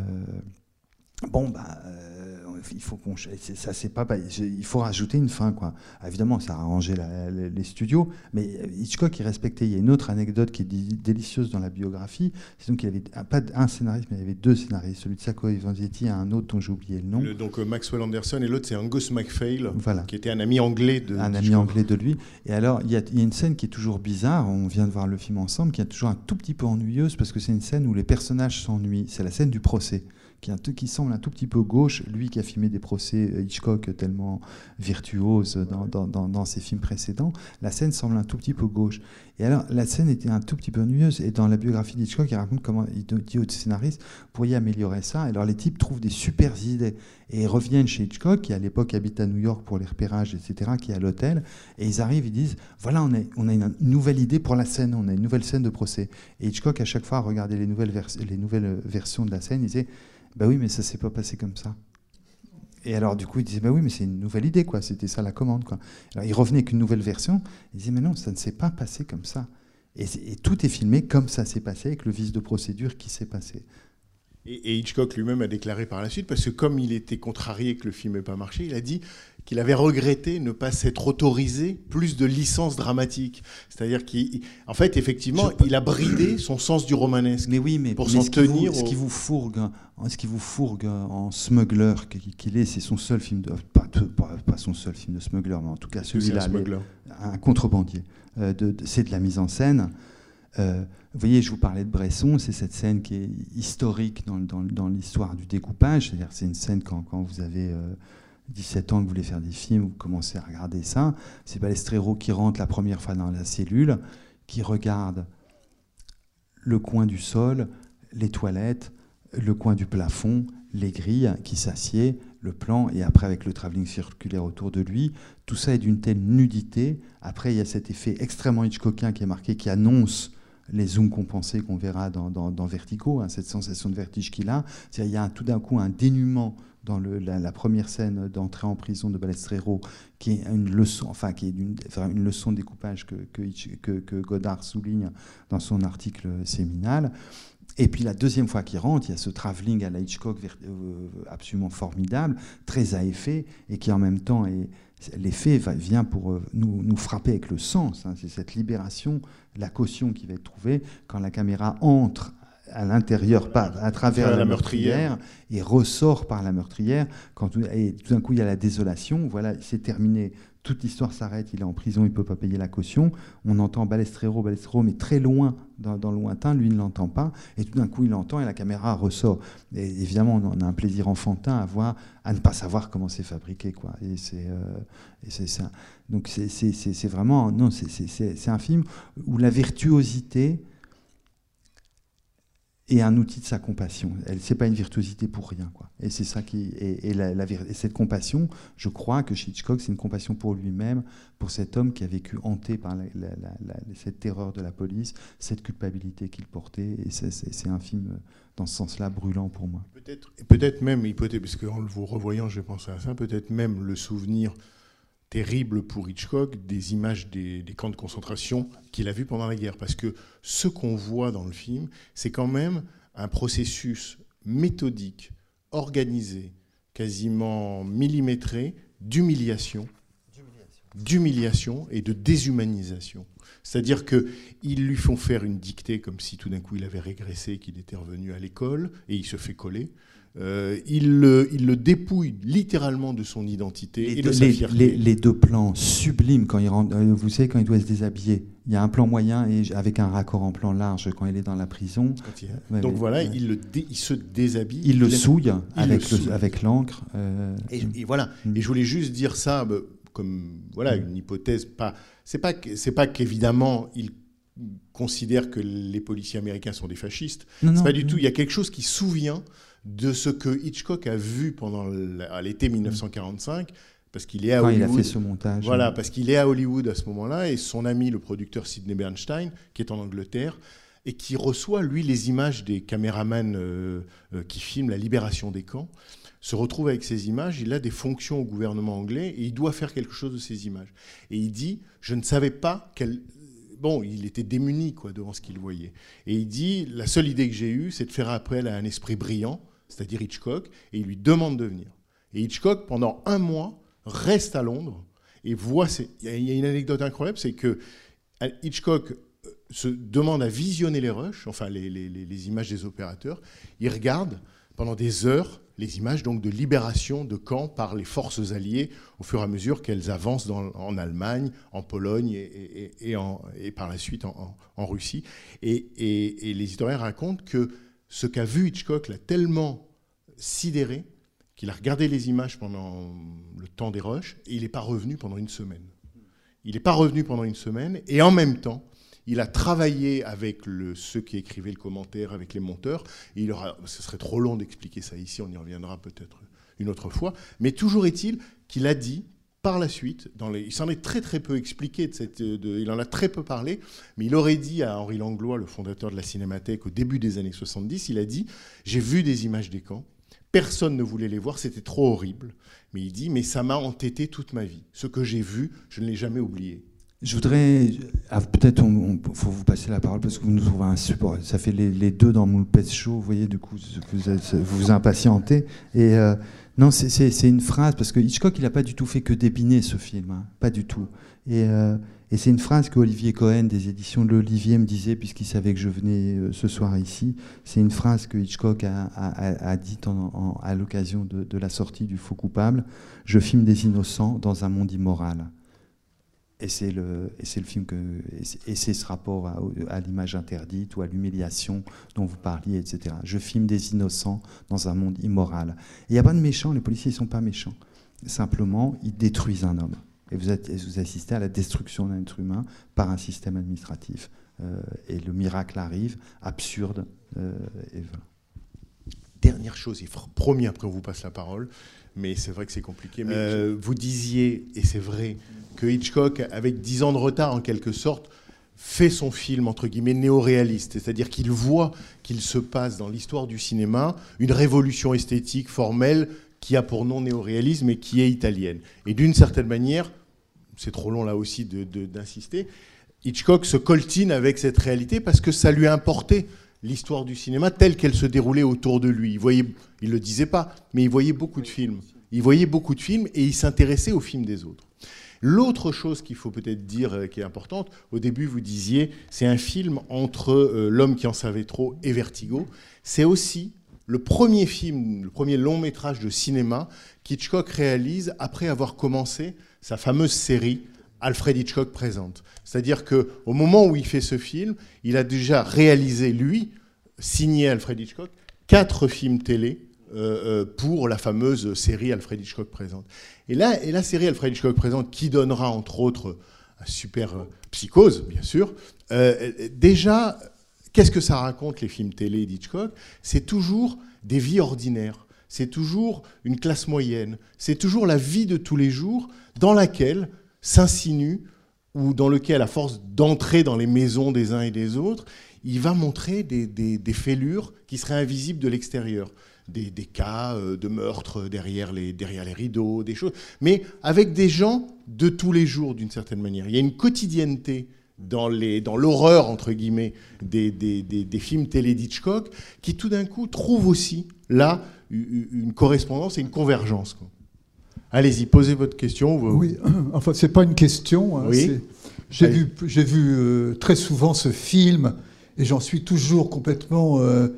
bon bah euh, il faut qu'on ça c'est pas il faut rajouter une fin quoi Ah, évidemment ça a arrangé la- les, les studios mais euh, Hitchcock il respectait il y a une autre anecdote qui est délicieuse dans la biographie c'est donc qu'il y avait un- pas un scénariste mais il y avait deux scénaristes celui de Sacco Vanzetti et un autre dont j'ai oublié le nom Le- donc euh, Maxwell Anderson et l'autre c'est Angus MacPhail, Voilà. qui était un ami anglais de. un ami anglais de lui. Et alors, il y, a, il y a une scène qui est toujours bizarre, on vient de voir le film ensemble, qui est toujours un tout petit peu ennuyeuse, parce que c'est une scène où les personnages s'ennuient. C'est la scène du procès, qui, est un qui semble un tout petit peu gauche. Lui qui a filmé des procès euh, Hitchcock tellement virtuoses dans, dans- dans- dans ses films précédents, la scène semble un tout petit peu gauche. Et alors, la scène était un tout petit peu ennuyeuse. Et dans la biographie d'Hitchcock, il raconte comment il dit au scénariste, vous pourriez améliorer ça. Alors, les types trouvent des super idées. Et ils reviennent chez Hitchcock, qui à l'époque habite à New York pour les repérages, etc., qui est à l'hôtel. Et ils arrivent, ils disent, voilà, on a, on a une, une nouvelle idée pour la scène, on a une nouvelle scène de procès. Et Hitchcock, à chaque fois, regardait les nouvelles, les nouvelles versions de la scène, il disait, bah oui, mais ça s'est pas passé comme ça. Et alors, du coup, il disait, bah oui, mais c'est une nouvelle idée, quoi. C'était ça la commande, quoi. Alors, il revenait avec une nouvelle version. Il disait, mais non, ça ne s'est pas passé comme ça. Et, tout est filmé comme ça s'est passé, avec le vice de procédure qui s'est passé. Et, et Hitchcock lui-même a déclaré par la suite, parce que comme il était contrarié que le film n'ait pas marché, il a dit qu'il avait regretté ne pas s'être autorisé plus de licences dramatiques. C'est-à-dire qu'en fait, effectivement, il a bridé son sens du romanesque. Mais oui, mais pour s'en ce qui vous- tenir ce au- qui vous fourgue, hein, ce qui vous fourgue en smuggler qu'il est, c'est son seul film de, pas, pas, pas son seul film de smuggler, mais en tout cas un celui-là, un contrebandier. Euh, de- de- c'est de la mise en scène. Euh, vous voyez, je vous parlais de Bresson, c'est cette scène qui est historique dans, dans- dans l'histoire du découpage. C'est-à-dire, c'est une scène quand, quand vous avez euh, 17 ans, que vous voulez faire des films, vous commencez à regarder ça. C'est Balestrero qui rentre la première fois dans la cellule, qui regarde le coin du sol, les toilettes, le coin du plafond, les grilles, qui s'assied, le plan, et après avec le travelling circulaire autour de lui, tout ça est d'une telle nudité. Après, il y a cet effet extrêmement Hitchcockien qui est marqué, qui annonce les zooms compensés qu'on verra dans, dans- Vertigo, hein, cette sensation de vertige qu'il a. Il y a tout d'un coup un dénuement dans la, première scène d'entrée en prison de Balestrero, qui est une leçon, enfin, qui est une leçon de découpage que, Godard souligne dans son article séminal. Et puis la deuxième fois qu'il rentre, il y a ce travelling à la Hitchcock euh, absolument formidable, très à effet, et qui en même temps l'effet vient pour euh, nous, nous frapper avec le sens. hein. C'est cette libération, la caution qui va être trouvée quand la caméra entre à l'intérieur, pas à travers Vers la, la meurtrière, et ressort par la meurtrière. Quand tout, et tout d'un coup, il y a la désolation. Voilà, c'est terminé. Toute l'histoire s'arrête. Il est en prison, il ne peut pas payer la caution. On entend Balestrero, Balestrero, mais très loin, dans, dans le lointain. Lui ne l'entend pas. Et tout d'un coup, il l'entend et la caméra ressort. Et évidemment, on a un plaisir enfantin à voir, à ne pas savoir comment c'est fabriqué, quoi. Et c'est, euh, et c'est ça. Donc c'est, c'est, c'est, c'est vraiment, non, c'est, c'est, c'est, c'est un film où la virtuosité est un outil de sa compassion. Elle, c'est pas une virtuosité pour rien, quoi. Et c'est ça qui, et, et et cette compassion, je crois que chez Hitchcock, c'est une compassion pour lui-même, pour cet homme qui a vécu hanté par cette terreur de la police, cette culpabilité qu'il portait. Et c'est, un film dans ce sens-là brûlant pour moi. Peut-être, peut-être même, hypothèse, parce qu'en le vous revoyant, j'ai pensé à ça, peut-être même le souvenir terrible pour Hitchcock des images des, camps de concentration qu'il a vus pendant la guerre. Parce que ce qu'on voit dans le film, c'est quand même un processus méthodique, organisé, quasiment millimétré d'humiliation, d'humiliation et de déshumanisation. C'est-à-dire qu'ils lui font faire une dictée comme si tout d'un coup il avait régressé, qu'il était revenu à l'école, et il se fait coller. Euh, il, le, il le dépouille littéralement de son identité Les et deux, de sa fierté. les- les deux plans sublimes quand il rentre, euh, vous savez quand il doit se déshabiller. Il y a un plan moyen et avec un raccord en plan large quand il est dans la prison. Ouais, Donc voilà, ouais. il, le dé- il se déshabille. Il le souille il avec, le l'encre. euh, Et, et voilà. Mm. Et je voulais juste dire ça bah, comme voilà une hypothèse. Pas. C'est pas. C'est pas qu'évidemment il considère que les policiers américains sont des fascistes. non, non, pas du non. tout. Il y a quelque chose qui souvient de ce que Hitchcock a vu pendant l'été 1945, parce qu'il est à Quand il Hollywood. a fait ce montage. Voilà, parce qu'il est à Hollywood à ce moment-là, et son ami, le producteur Sidney Bernstein, qui est en Angleterre, et qui reçoit, lui, les images des caméramans euh, euh, qui filment la libération des camps, se retrouve avec ces images, il a des fonctions au gouvernement anglais, et il doit faire quelque chose de ces images. Et il dit, je ne savais pas quelle... Bon, il était démuni quoi, devant ce qu'il voyait. Et il dit, la seule idée que j'ai eue, c'est de faire appel à un esprit brillant, c'est-à-dire Hitchcock, et il lui demande de venir. Et Hitchcock, pendant un mois, reste à Londres et voit. Il y a- une anecdote incroyable, c'est que euh, Hitchcock euh, se demande à visionner les rushs, enfin les, images des opérateurs. Il regarde pendant des heures les images donc de libération de camps par les forces alliées au fur et à mesure qu'elles avancent en Allemagne, en Pologne et, par la suite en, Russie. Et les historiens racontent que ce qu'a vu Hitchcock l'a tellement sidéré qu'il a regardé les images pendant le temps des rushs et il n'est pas revenu pendant une semaine. Il n'est pas revenu pendant une semaine et en même temps, il a travaillé avec ceux qui écrivaient le commentaire, avec les monteurs. Et il aura, ce serait trop long d'expliquer ça ici, on y reviendra peut-être une autre fois. Mais toujours est-il qu'il a dit par la suite, dans les, il s'en est très très peu expliqué, de cette, de- il en a très peu parlé, mais il aurait dit à Henri Langlois, le fondateur de la Cinémathèque au début des années 70, il a dit, j'ai vu des images des camps, Personne ne voulait les voir, c'était trop horrible. Mais il dit, mais ça m'a entêté toute ma vie. Ce que j'ai vu, je ne l'ai jamais oublié. Je voudrais, ah, peut-être, on, on- faut vous passer la parole parce que vous nous trouvez un support. Ça fait les, deux dans Moulpet Show, vous voyez, du coup, vous, vous impatientez. Et euh, non, c'est- une phrase parce que Hitchcock, il n'a pas du tout fait que débiner ce film, hein, pas du tout. Et, euh, et c'est une phrase que Olivier Cohen des éditions de l'Olivier me disait puisqu'il savait que je venais euh, ce soir ici. C'est une phrase que Hitchcock a, a- dite à l'occasion de la sortie du Faux coupable. Je filme des innocents dans un monde immoral. Et c'est le, et c'est le film que, et c'est- ce rapport à, à l'image interdite ou à l'humiliation dont vous parliez, etc. Je filme des innocents dans un monde immoral. Il n'y a pas de méchants, les policiers ne sont pas méchants. Simplement, ils détruisent un homme. Et vous, êtes- vous assistez à la destruction d'un être humain par un système administratif. Euh, et le miracle arrive, absurde. euh, et voilà. Dernière chose, et promis, après on vous passe la parole, mais c'est vrai que c'est compliqué. Mais euh, vous disiez, et c'est vrai, que Hitchcock, avec 10 ans de retard en quelque sorte, fait son film, entre guillemets, néo-réaliste. C'est-à-dire qu'il voit qu'il se passe dans l'histoire du cinéma une révolution esthétique formelle qui a pour nom néo-réalisme et qui est italienne. Et d'une certaine manière, c'est trop long là aussi d'insister, Hitchcock se coltine avec cette réalité parce que ça lui a importé l'histoire du cinéma telle qu'elle se déroulait autour de lui. Il voyait, il le disait pas, mais il voyait beaucoup de films. Il voyait beaucoup de films et il s'intéressait aux films des autres. L'autre chose qu'il faut peut-être dire euh, qui est importante, au début vous disiez, c'est un film entre euh, L'homme qui en savait trop et Vertigo. C'est aussi le premier film, le premier long métrage de cinéma qu'Hitchcock réalise après avoir commencé sa fameuse série Alfred Hitchcock présente. C'est-à-dire que au moment où il fait ce film, il a déjà réalisé lui, signé Alfred Hitchcock, quatre films télé euh, pour la fameuse série Alfred Hitchcock présente. Et là, et la série Alfred Hitchcock présente, qui donnera entre autres un super euh, psychose, bien sûr. euh, déjà, qu'est-ce que ça raconte les films télé d'Hitchcock? C'est toujours des vies ordinaires. C'est toujours une classe moyenne. C'est toujours la vie de tous les jours dans laquelle s'insinue ou dans lequel, à force d'entrer dans les maisons des uns et des autres, il va montrer des, des- des fêlures qui seraient invisibles de l'extérieur. Des, des cas euh, de meurtre derrière les, derrière les rideaux, des choses. Mais avec des gens de tous les jours, d'une certaine manière. Il y a une quotidienneté dans les- dans l'horreur, entre guillemets, des, des- des- des films télé d'Hitchcock, qui tout d'un coup trouve aussi, là, une correspondance et une convergence. Allez-y, posez votre question. vous- Oui, enfin, c'est pas une question. hein, Oui. J'ai vu, j'ai vu euh, très souvent ce film et j'en suis toujours complètement euh,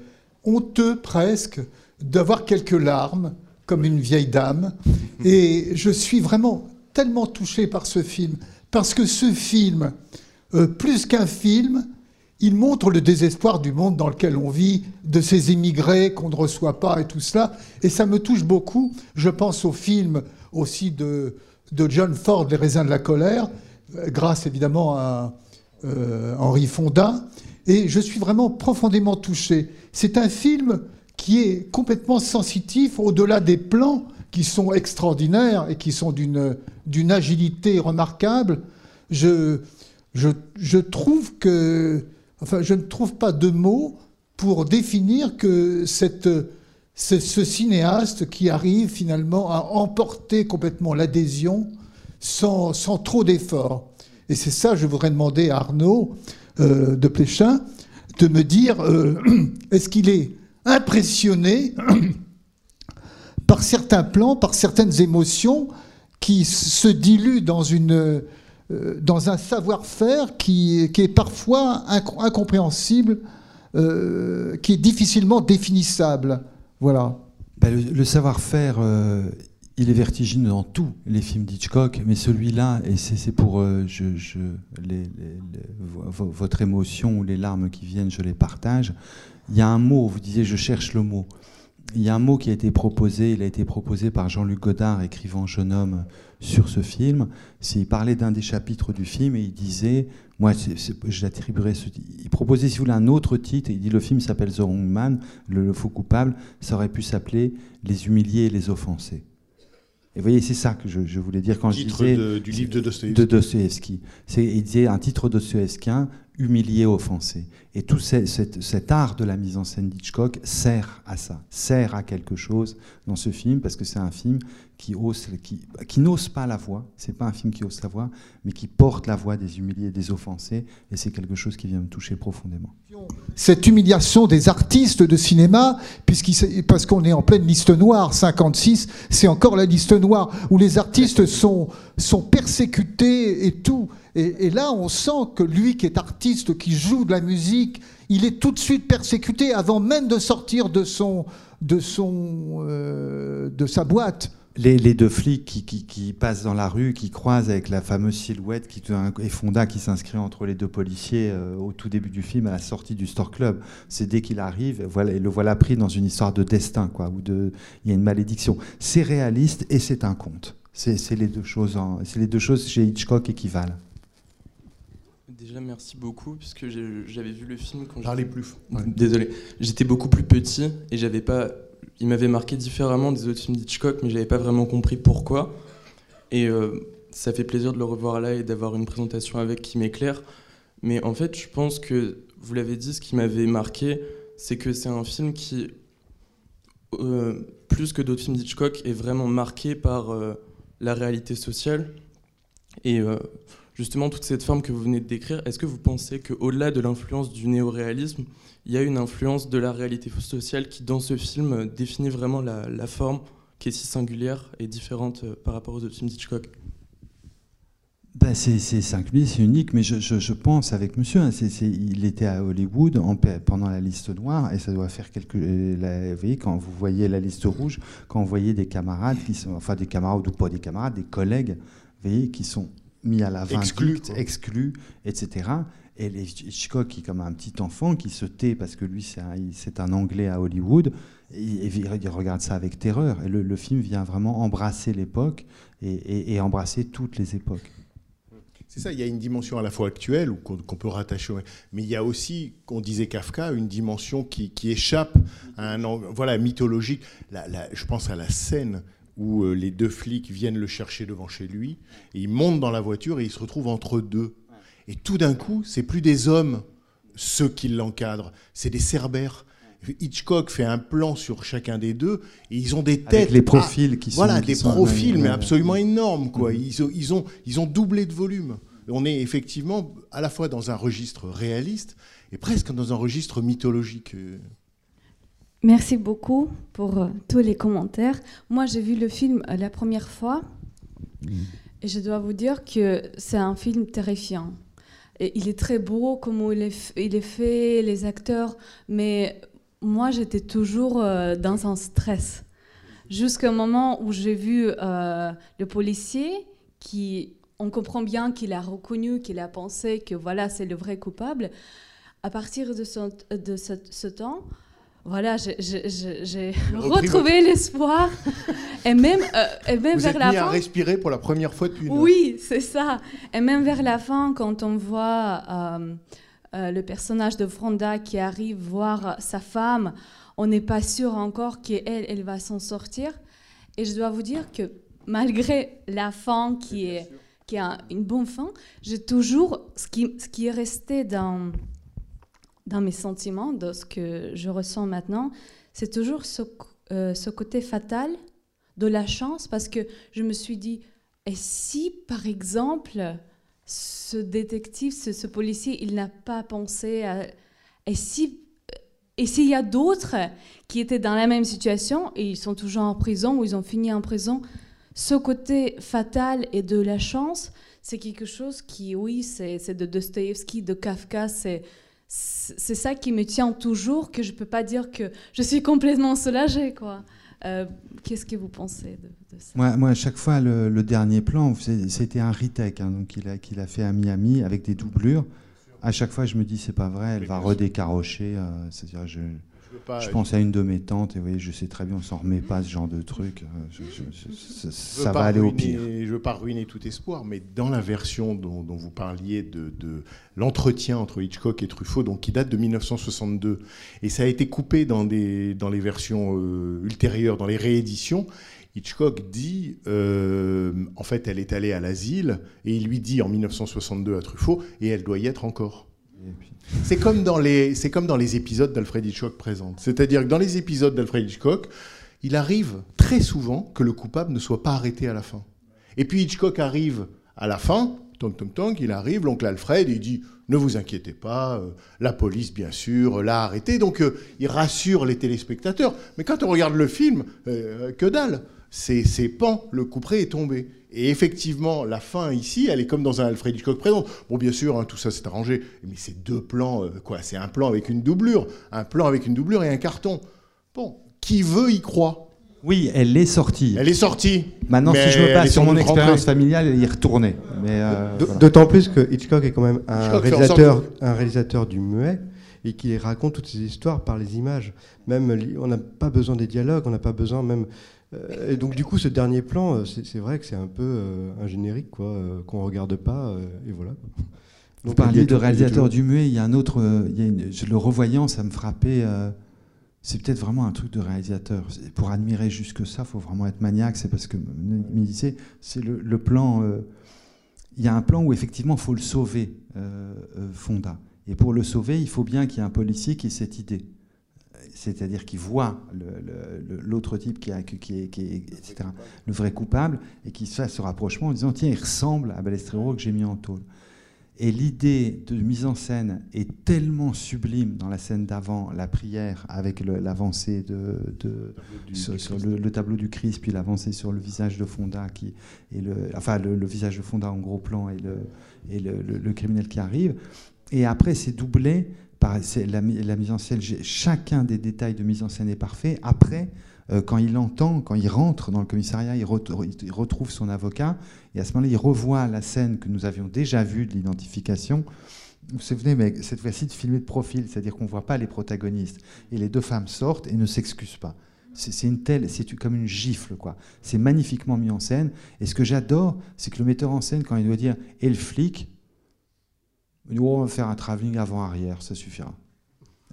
honteux presque d'avoir quelques larmes comme une vieille dame. Et je suis vraiment tellement touché par ce film parce que ce film, euh, plus qu'un film, il montre le désespoir du monde dans lequel on vit, de ces immigrés qu'on ne reçoit pas et tout cela. Et ça me touche beaucoup. Je pense au film aussi de, de John Ford, Les raisins de la colère, euh, grâce évidemment à euh, Henri Fonda. Et je suis vraiment profondément touché. C'est un film qui est complètement sensitif au-delà des plans qui sont extraordinaires et qui sont d'une agilité remarquable. Je, trouve que, enfin, je ne trouve pas de mots pour définir que cette, ce, cinéaste qui arrive finalement à emporter complètement l'adhésion sans, sans trop d'efforts. Et c'est ça, je voudrais demander à Arnaud euh, de Pléchin de me dire euh, est-ce qu'il est impressionné par certains plans, par certaines émotions qui se diluent dans, une, euh, dans un savoir-faire qui, qui est parfois inc- incompréhensible, euh, qui est difficilement définissable. Voilà. Ben, le, savoir-faire, euh, il est vertigineux dans tous les films d'Hitchcock, mais celui-là, et c'est pour je, votre émotion ou les larmes qui viennent, je les partage. Il y a un mot, vous disiez, je cherche le mot. Il y a un mot qui a été proposé, il a été proposé par Jean-Luc Godard, écrivant Jeune homme sur ce film. Il parlait d'un des chapitres du film et il disait, moi l'attribuerais, ce- il proposait si vous voulez un autre titre, il dit le film s'appelle The Wrong Man, le, le faux coupable, ça aurait pu s'appeler Les humiliés et les offensés. Et vous voyez, c'est ça que je, je voulais dire quand Titre je disais de- du livre de Dostoïevski. de Dostoïevski. C'est, il disait un titre dostoïevskien, humilié, offensé. Et tout ce- cet, cet art de la mise en scène d'Hitchcock sert à ça, sert à quelque chose dans ce film, parce que c'est un film qui, ose, qui, n'ose pas la voix, c'est pas un film qui ose la voix, mais qui porte la voix des humiliés, des offensés, et c'est quelque chose qui vient me toucher profondément. cette humiliation des artistes de cinéma, parce qu'on est en pleine liste noire, 56, c'est encore la liste noire, où les artistes sont, sont persécutés et tout. Et, et là, on sent que lui qui est artiste, qui joue de la musique, il est tout de suite persécuté avant même de sortir de, son, de, son, euh, de sa boîte. Les, les deux flics qui, qui- qui passent dans la rue, qui croisent avec la fameuse silhouette qui, et Fonda qui s'inscrit entre les deux policiers euh, au tout début du film, à la sortie du Store Club. C'est dès qu'il arrive, voilà, et le voilà pris dans une histoire de destin, quoi, où de, il y a une malédiction. C'est réaliste et c'est un conte. C'est c'est les deux choses, c'est les deux choses chez Hitchcock équivalent. Déjà, merci beaucoup, puisque j'avais vu le film quand j'étais- plus. ouais. Désolé. J'étais beaucoup plus petit et j'avais pas. Il m'avait marqué différemment des autres films d'Hitchcock, mais j'avais pas vraiment compris pourquoi. Et euh, ça fait plaisir de le revoir là et d'avoir une présentation avec qui m'éclaire. Mais en fait, je pense que vous l'avez dit, ce qui m'avait marqué, c'est que c'est un film qui, euh, plus que d'autres films d'Hitchcock, est vraiment marqué par euh, la réalité sociale et justement toute cette forme que vous venez de décrire. Est-ce que vous pensez qu'au-delà de l'influence du néoréalisme, il y a une influence de la réalité sociale qui, dans ce film, euh, définit vraiment la, la forme qui est si singulière et différente euh, par rapport aux autres films d'Hitchcock Ben, c'est singulier, c'est unique, mais je, je- je pense avec monsieur, hein, il était à Hollywood en pe- pendant la liste noire, et ça doit faire quelques... euh, la- vous voyez, quand vous voyez la liste rouge, quand vous voyez des camarades, qui sont, enfin des camarades ou pas des camarades, des collègues, vous voyez, qui sont mis à la Exclus, vindicte, quoi. exclus, etc. Et Hitchcock, qui est comme un petit enfant, qui se tait parce que lui, c'est un, Anglais à Hollywood, et, il regarde ça avec terreur. Et le, film vient vraiment embrasser l'époque et, embrasser toutes les époques. C'est ça, il y a une dimension à la fois actuelle qu'on peut rattacher, mais il y a aussi, qu'on disait Kafka, une dimension qui, échappe à un voilà mythologique. Je pense à la scène où euh, les deux flics viennent le chercher devant chez lui, et ils montent dans la voiture et ils se retrouvent entre deux. Et tout d'un coup, c'est plus des hommes ceux qui l'encadrent, c'est des cerbères. Hitchcock fait un plan sur chacun des deux et ils ont des têtes. Avec les profils qui sont. voilà, qui des sont- profils, mais ouais. absolument énormes. Quoi. Mhm. Ils, ont, ils, ont, ils ont doublé de volume. On est effectivement à la fois dans un registre réaliste et presque dans un registre mythologique. euh. Merci beaucoup pour euh, tous les commentaires. Moi, j'ai vu le film euh, la première fois et je dois vous dire que c'est un film terrifiant. Il est très beau, comme il est, fait, les acteurs, mais moi, j'étais toujours euh, dans un stress. Jusqu'au moment où j'ai vu euh, le policier qui, on comprend bien qu'il a reconnu, qu'il a pensé que voilà, c'est le vrai coupable. À partir de ce temps, voilà, j'ai- retrouvé l'espoir. Et même, euh, et même Vous vers êtes la mis à fin. respirer pour la première fois depuis une. Oui, c'est ça. Et même vers la fin, quand on voit euh, euh, le personnage de Fronda qui arrive voir sa femme, on n'est pas sûr encore qu'elle, elle va s'en sortir. Et je dois vous dire que malgré la fin qui est, qui a une bonne fin, j'ai toujours ce qui, ce qui est resté dans, dans mes sentiments, de ce que je ressens maintenant, c'est toujours ce, euh, ce côté fatal de la chance parce que je me suis dit, et si par exemple ce détective, ce, policier, il n'a pas pensé à... Et si et s'il y a d'autres qui étaient dans la même situation et ils sont toujours en prison ou ils ont fini en prison, ce côté fatal et de la chance, c'est quelque chose qui, oui, c'est de Dostoevsky, de Kafka, c'est c'est ça qui me tient toujours, que je peux pas dire que je suis complètement soulagée, quoi. Euh, Qu'est-ce que vous pensez de, de ça? Moi, moi, à chaque fois, le, le dernier plan, c'était un retake hein, donc qu'il a, qu'il a fait à Miami avec des doublures. À chaque fois, je me dis, c'est pas vrai, elle va redécarocher. euh, C'est-à-dire, pas, je pense à une de mes tantes, et vous voyez, je sais très bien, on s'en remet pas, ce genre de truc. euh, je- je- je- je ça va aller au pire. Je veux pas ruiner tout espoir, mais dans la version dont, dont vous parliez de, de l'entretien entre Hitchcock et Truffaut, donc qui date de 1962, et ça a été coupé dans, des, dans les versions euh, ultérieures, dans les rééditions. Hitchcock dit, euh, en fait, elle est allée à l'asile, et il lui dit en 1962 à Truffaut, et elle doit y être encore. C'est comme dans les, comme dans les épisodes d'Alfred Hitchcock présente. C'est-à-dire que dans les épisodes d'Alfred Hitchcock, il arrive très souvent que le coupable ne soit pas arrêté à la fin. Et puis Hitchcock arrive à la fin, tonk tonk tonk, il arrive, l'oncle Alfred, il dit ne vous inquiétez pas, euh, la police bien sûr l'a arrêté. Donc euh, il rassure les téléspectateurs. Mais quand on regarde le film, euh, que dalle, c'est c'est pan, le couperet est tombé. Et effectivement, la fin ici, elle est comme dans un Alfred Hitchcock présent. Bon, bien sûr, hein, tout ça c'est arrangé, mais c'est deux plans, euh, quoi. C'est un plan avec une doublure, un plan avec une doublure et un carton. Bon, qui veut y croit Oui, elle est sortie. Elle est sortie. Maintenant, Mais si je me base sur mon expérience familiale, elle y est retournée. Mais euh, voilà. D'autant plus que Hitchcock est quand même un Hitchcock réalisateur, sorte un réalisateur du muet et qui raconte toutes ces histoires par les images. Même on n'a pas besoin des dialogues, on n'a pas besoin même. Euh, et donc du coup, ce dernier plan, euh, c'est vrai que c'est un peu euh, un générique quoi, qu'on regarde pas et voilà. Vous parliez de réalisateur du muet, il y a un autre, il y a une- je- le revoyant, ça me frappait. euh, c'est peut-être vraiment un truc de réalisateur. Pour admirer jusque ça, faut vraiment être maniaque. C'est parce que me disait, c'est le, le plan. euh, il y a un plan où effectivement, il faut le sauver, euh, Fonda. Et pour le sauver, il faut bien qu'il y ait un policier qui ait cette idée. C'est-à-dire qu'il voit l'autre type qui, a, qui, est, qui est- etc., le vrai coupable, et qui fasse ce rapprochement en disant tiens, il ressemble à Balestrero que j'ai mis en tôle. Et l'idée de mise en scène est tellement sublime dans la scène d'avant, la prière avec l'avancée de, de- sur, sur le, le tableau du Christ, puis l'avancée sur le visage de Fonda, qui, et le, enfin le, le visage de Fonda en gros plan et le, et le, criminel qui arrive. Et après, c'est doublé la, la mise en scène. Chacun des détails de mise en scène est parfait. Après, euh, quand il entend, quand il rentre dans le commissariat, il, ret- il retrouve son avocat. Et à ce moment-là, il revoit la scène que nous avions déjà vue de l'identification. Vous vous souvenez, mais cette fois-ci, de filmer de profil, c'est-à-dire qu'on ne voit pas les protagonistes. Et les deux femmes sortent et ne s'excusent pas. C'est une telle, c'est comme une gifle, quoi. C'est magnifiquement mis en scène. Et ce que j'adore, c'est que le metteur en scène, quand il doit dire et le flic, Oh, on va faire un travelling avant-arrière, ça suffira.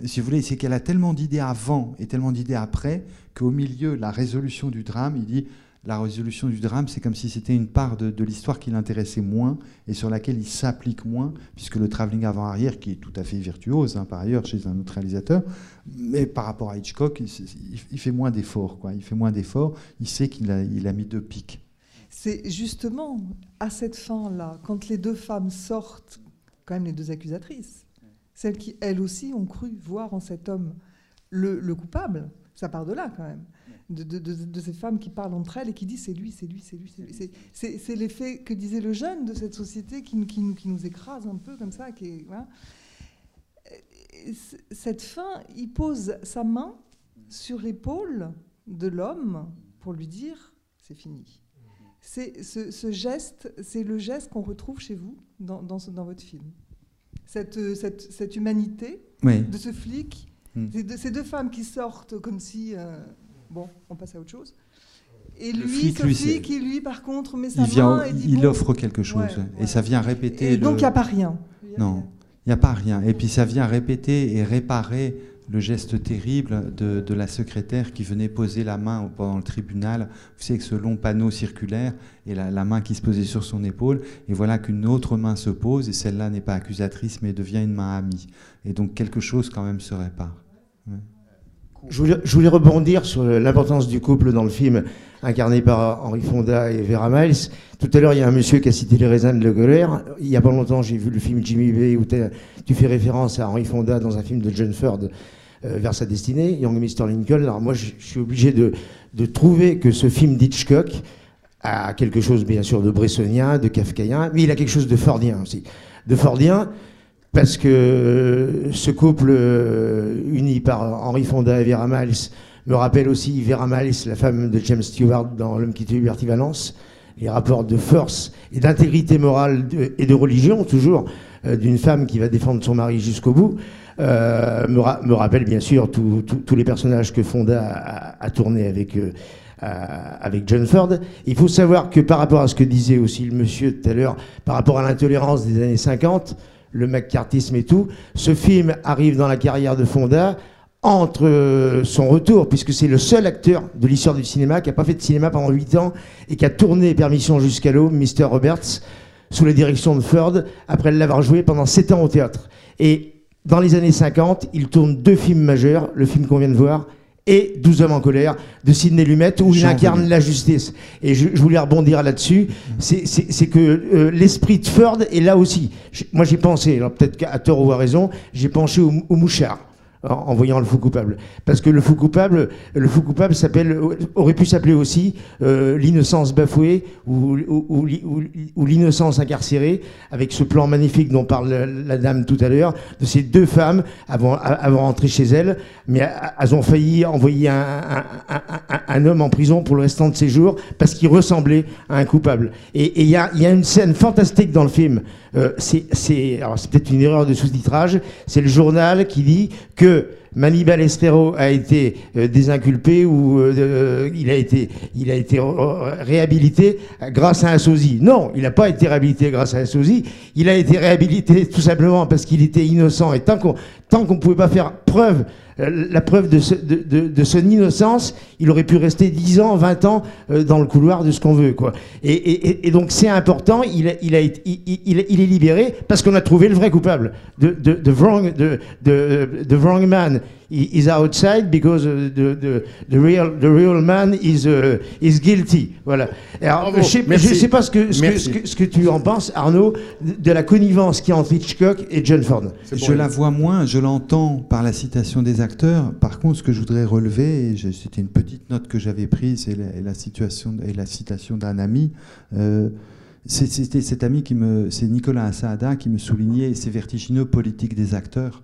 Si vous voulez, c'est qu'elle a tellement d'idées avant et tellement d'idées après qu'au milieu, la résolution du drame, il dit la résolution du drame, c'est comme si c'était une part de, l'histoire qui l'intéressait moins et sur laquelle il s'applique moins, puisque le travelling avant-arrière, qui est tout à fait virtuose hein, par ailleurs chez un autre réalisateur, mais par rapport à Hitchcock, il, fait moins d'efforts. Il fait moins d'efforts. Il sait qu'il a, a mis deux pics. C'est justement à cette fin-là, quand les deux femmes sortent, quand même les deux accusatrices, celles qui, elles aussi, ont cru voir en cet homme le, le coupable, ça part de là quand même, de, de- de- de ces femmes qui parlent entre elles et qui disent c'est lui, c'est lui, c'est lui, c'est lui. C'est- l'effet que disait le jeune de cette société qui, nous- écrase un peu comme ça. Cette fin, il pose sa main sur l'épaule de l'homme pour lui dire c'est fini. C'est ce, ce geste, c'est le geste qu'on retrouve chez vous dans, dans, ce- dans votre film. Cette, euh, cette, cette humanité Oui. de ce flic, Mm. ces, deux, ces deux femmes qui sortent comme si euh, bon, on passe à autre chose. Et lui, flic, ce lui, flic, qui lui par contre met sa Il, vient, main et dit il bon, offre quelque chose. ouais, Et ouais. ça vient répéter. Et donc il n'y a pas rien. Non, il n'y a pas rien. Et puis ça vient répéter et réparer le geste terrible de, la secrétaire qui venait poser la main pendant le tribunal. Vous savez, avec ce long panneau circulaire et la, main qui se posait sur son épaule. Et voilà qu'une autre main se pose et celle-là n'est pas accusatrice mais devient une main amie. Et donc quelque chose quand même se répare. Je voulais, rebondir sur l'importance du couple dans le film incarné par Henri Fonda et Vera Miles. Tout à l'heure, il y a un monsieur qui a cité les raisins de la colère. Il n'y a pas longtemps, j'ai vu le film Jimmy Bay où tu fais référence à Henri Fonda dans un film de John Ford vers sa destinée, Young Mr. Lincoln. Alors moi, je, suis obligé de, trouver que ce film d'Hitchcock a quelque chose, bien sûr, de bressonien, de kafkaïen, mais il a quelque chose de fordien aussi. De fordien, parce que euh, ce couple euh, uni par Henry Fonda et Vera Miles me rappelle aussi Vera Miles, la femme de James Stewart dans L'homme qui tue Liberty Valence, les rapports de force et d'intégrité morale et de religion, toujours, euh, d'une femme qui va défendre son mari jusqu'au bout, euh, me, ra- me rappelle bien sûr tous les personnages que Fonda a, tourné avec, euh, avec John Ford. Il faut savoir que par rapport à ce que disait aussi le monsieur tout à l'heure, par rapport à l'intolérance des années 50, le McCarthyisme et tout, ce film arrive dans la carrière de Fonda entre euh, son retour, puisque c'est le seul acteur de l'histoire du cinéma qui n'a pas fait de cinéma pendant 8 ans et qui a tourné Permission jusqu'à l'eau, Mr. Roberts, sous la direction de Ford, après l'avoir joué pendant 7 ans au théâtre. Et dans les années 50, il tourne deux films majeurs, le film qu'on vient de voir et 12 hommes en colère de Sidney Lumet où il incarne la justice. Et je, je voulais rebondir là-dessus, c'est- que euh, l'esprit de Ford est là aussi. Moi j'ai pensé, alors peut-être qu'à tort ou à raison, j'ai penché au, au mouchard. En, voyant le fou coupable, parce que le fou coupable, le fou coupable s'appelle, aurait pu s'appeler aussi euh, l'innocence bafouée ou, ou- ou li- ou- ou l'innocence incarcérée, avec ce plan magnifique dont parle la, dame tout à l'heure, de ces deux femmes avant, avant d'entrer chez elles, mais elles ont failli envoyer un, un- homme en prison pour le restant de ses jours parce qu'il ressemblait à un coupable. Et il y a, y a une scène fantastique dans le film. Euh, c'est peut-être une erreur de sous-titrage. C'est le journal qui dit que Manibal Estero a été euh, désinculpé ou euh, il a été, réhabilité grâce à un sosie. Non, il n'a pas été réhabilité grâce à un sosie. Il a été réhabilité tout simplement parce qu'il était innocent. Et tant qu'on tant qu'on ne pouvait pas faire preuve, la preuve de, ce- de, de- de son innocence, il aurait pu rester 10 ans, 20 ans euh, dans le couloir de ce qu'on veut. Quoi. Et, et- et- donc c'est important, il, a- il, a il, il- est libéré parce qu'on a trouvé le vrai coupable. The, the wrong, the wrong man is outside because uh, the, the, the, real, the real man is, uh, is guilty. Voilà. Alors, Bravo. je ne sais pas ce que, ce, que, ce, que, ce que tu en penses, Arnaud, de la connivence qui y a entre Hitchcock et John Ford. Je la vois moins, je l'entends par la citation des acteurs. Par contre, ce que je voudrais relever, c'était une petite note que j'avais prise, et la, et la situation et la citation d'un ami. euh, c'est- c'était cet ami qui me, c'est Nicolas Assaada qui me soulignait ces vertigineux politiques des acteurs.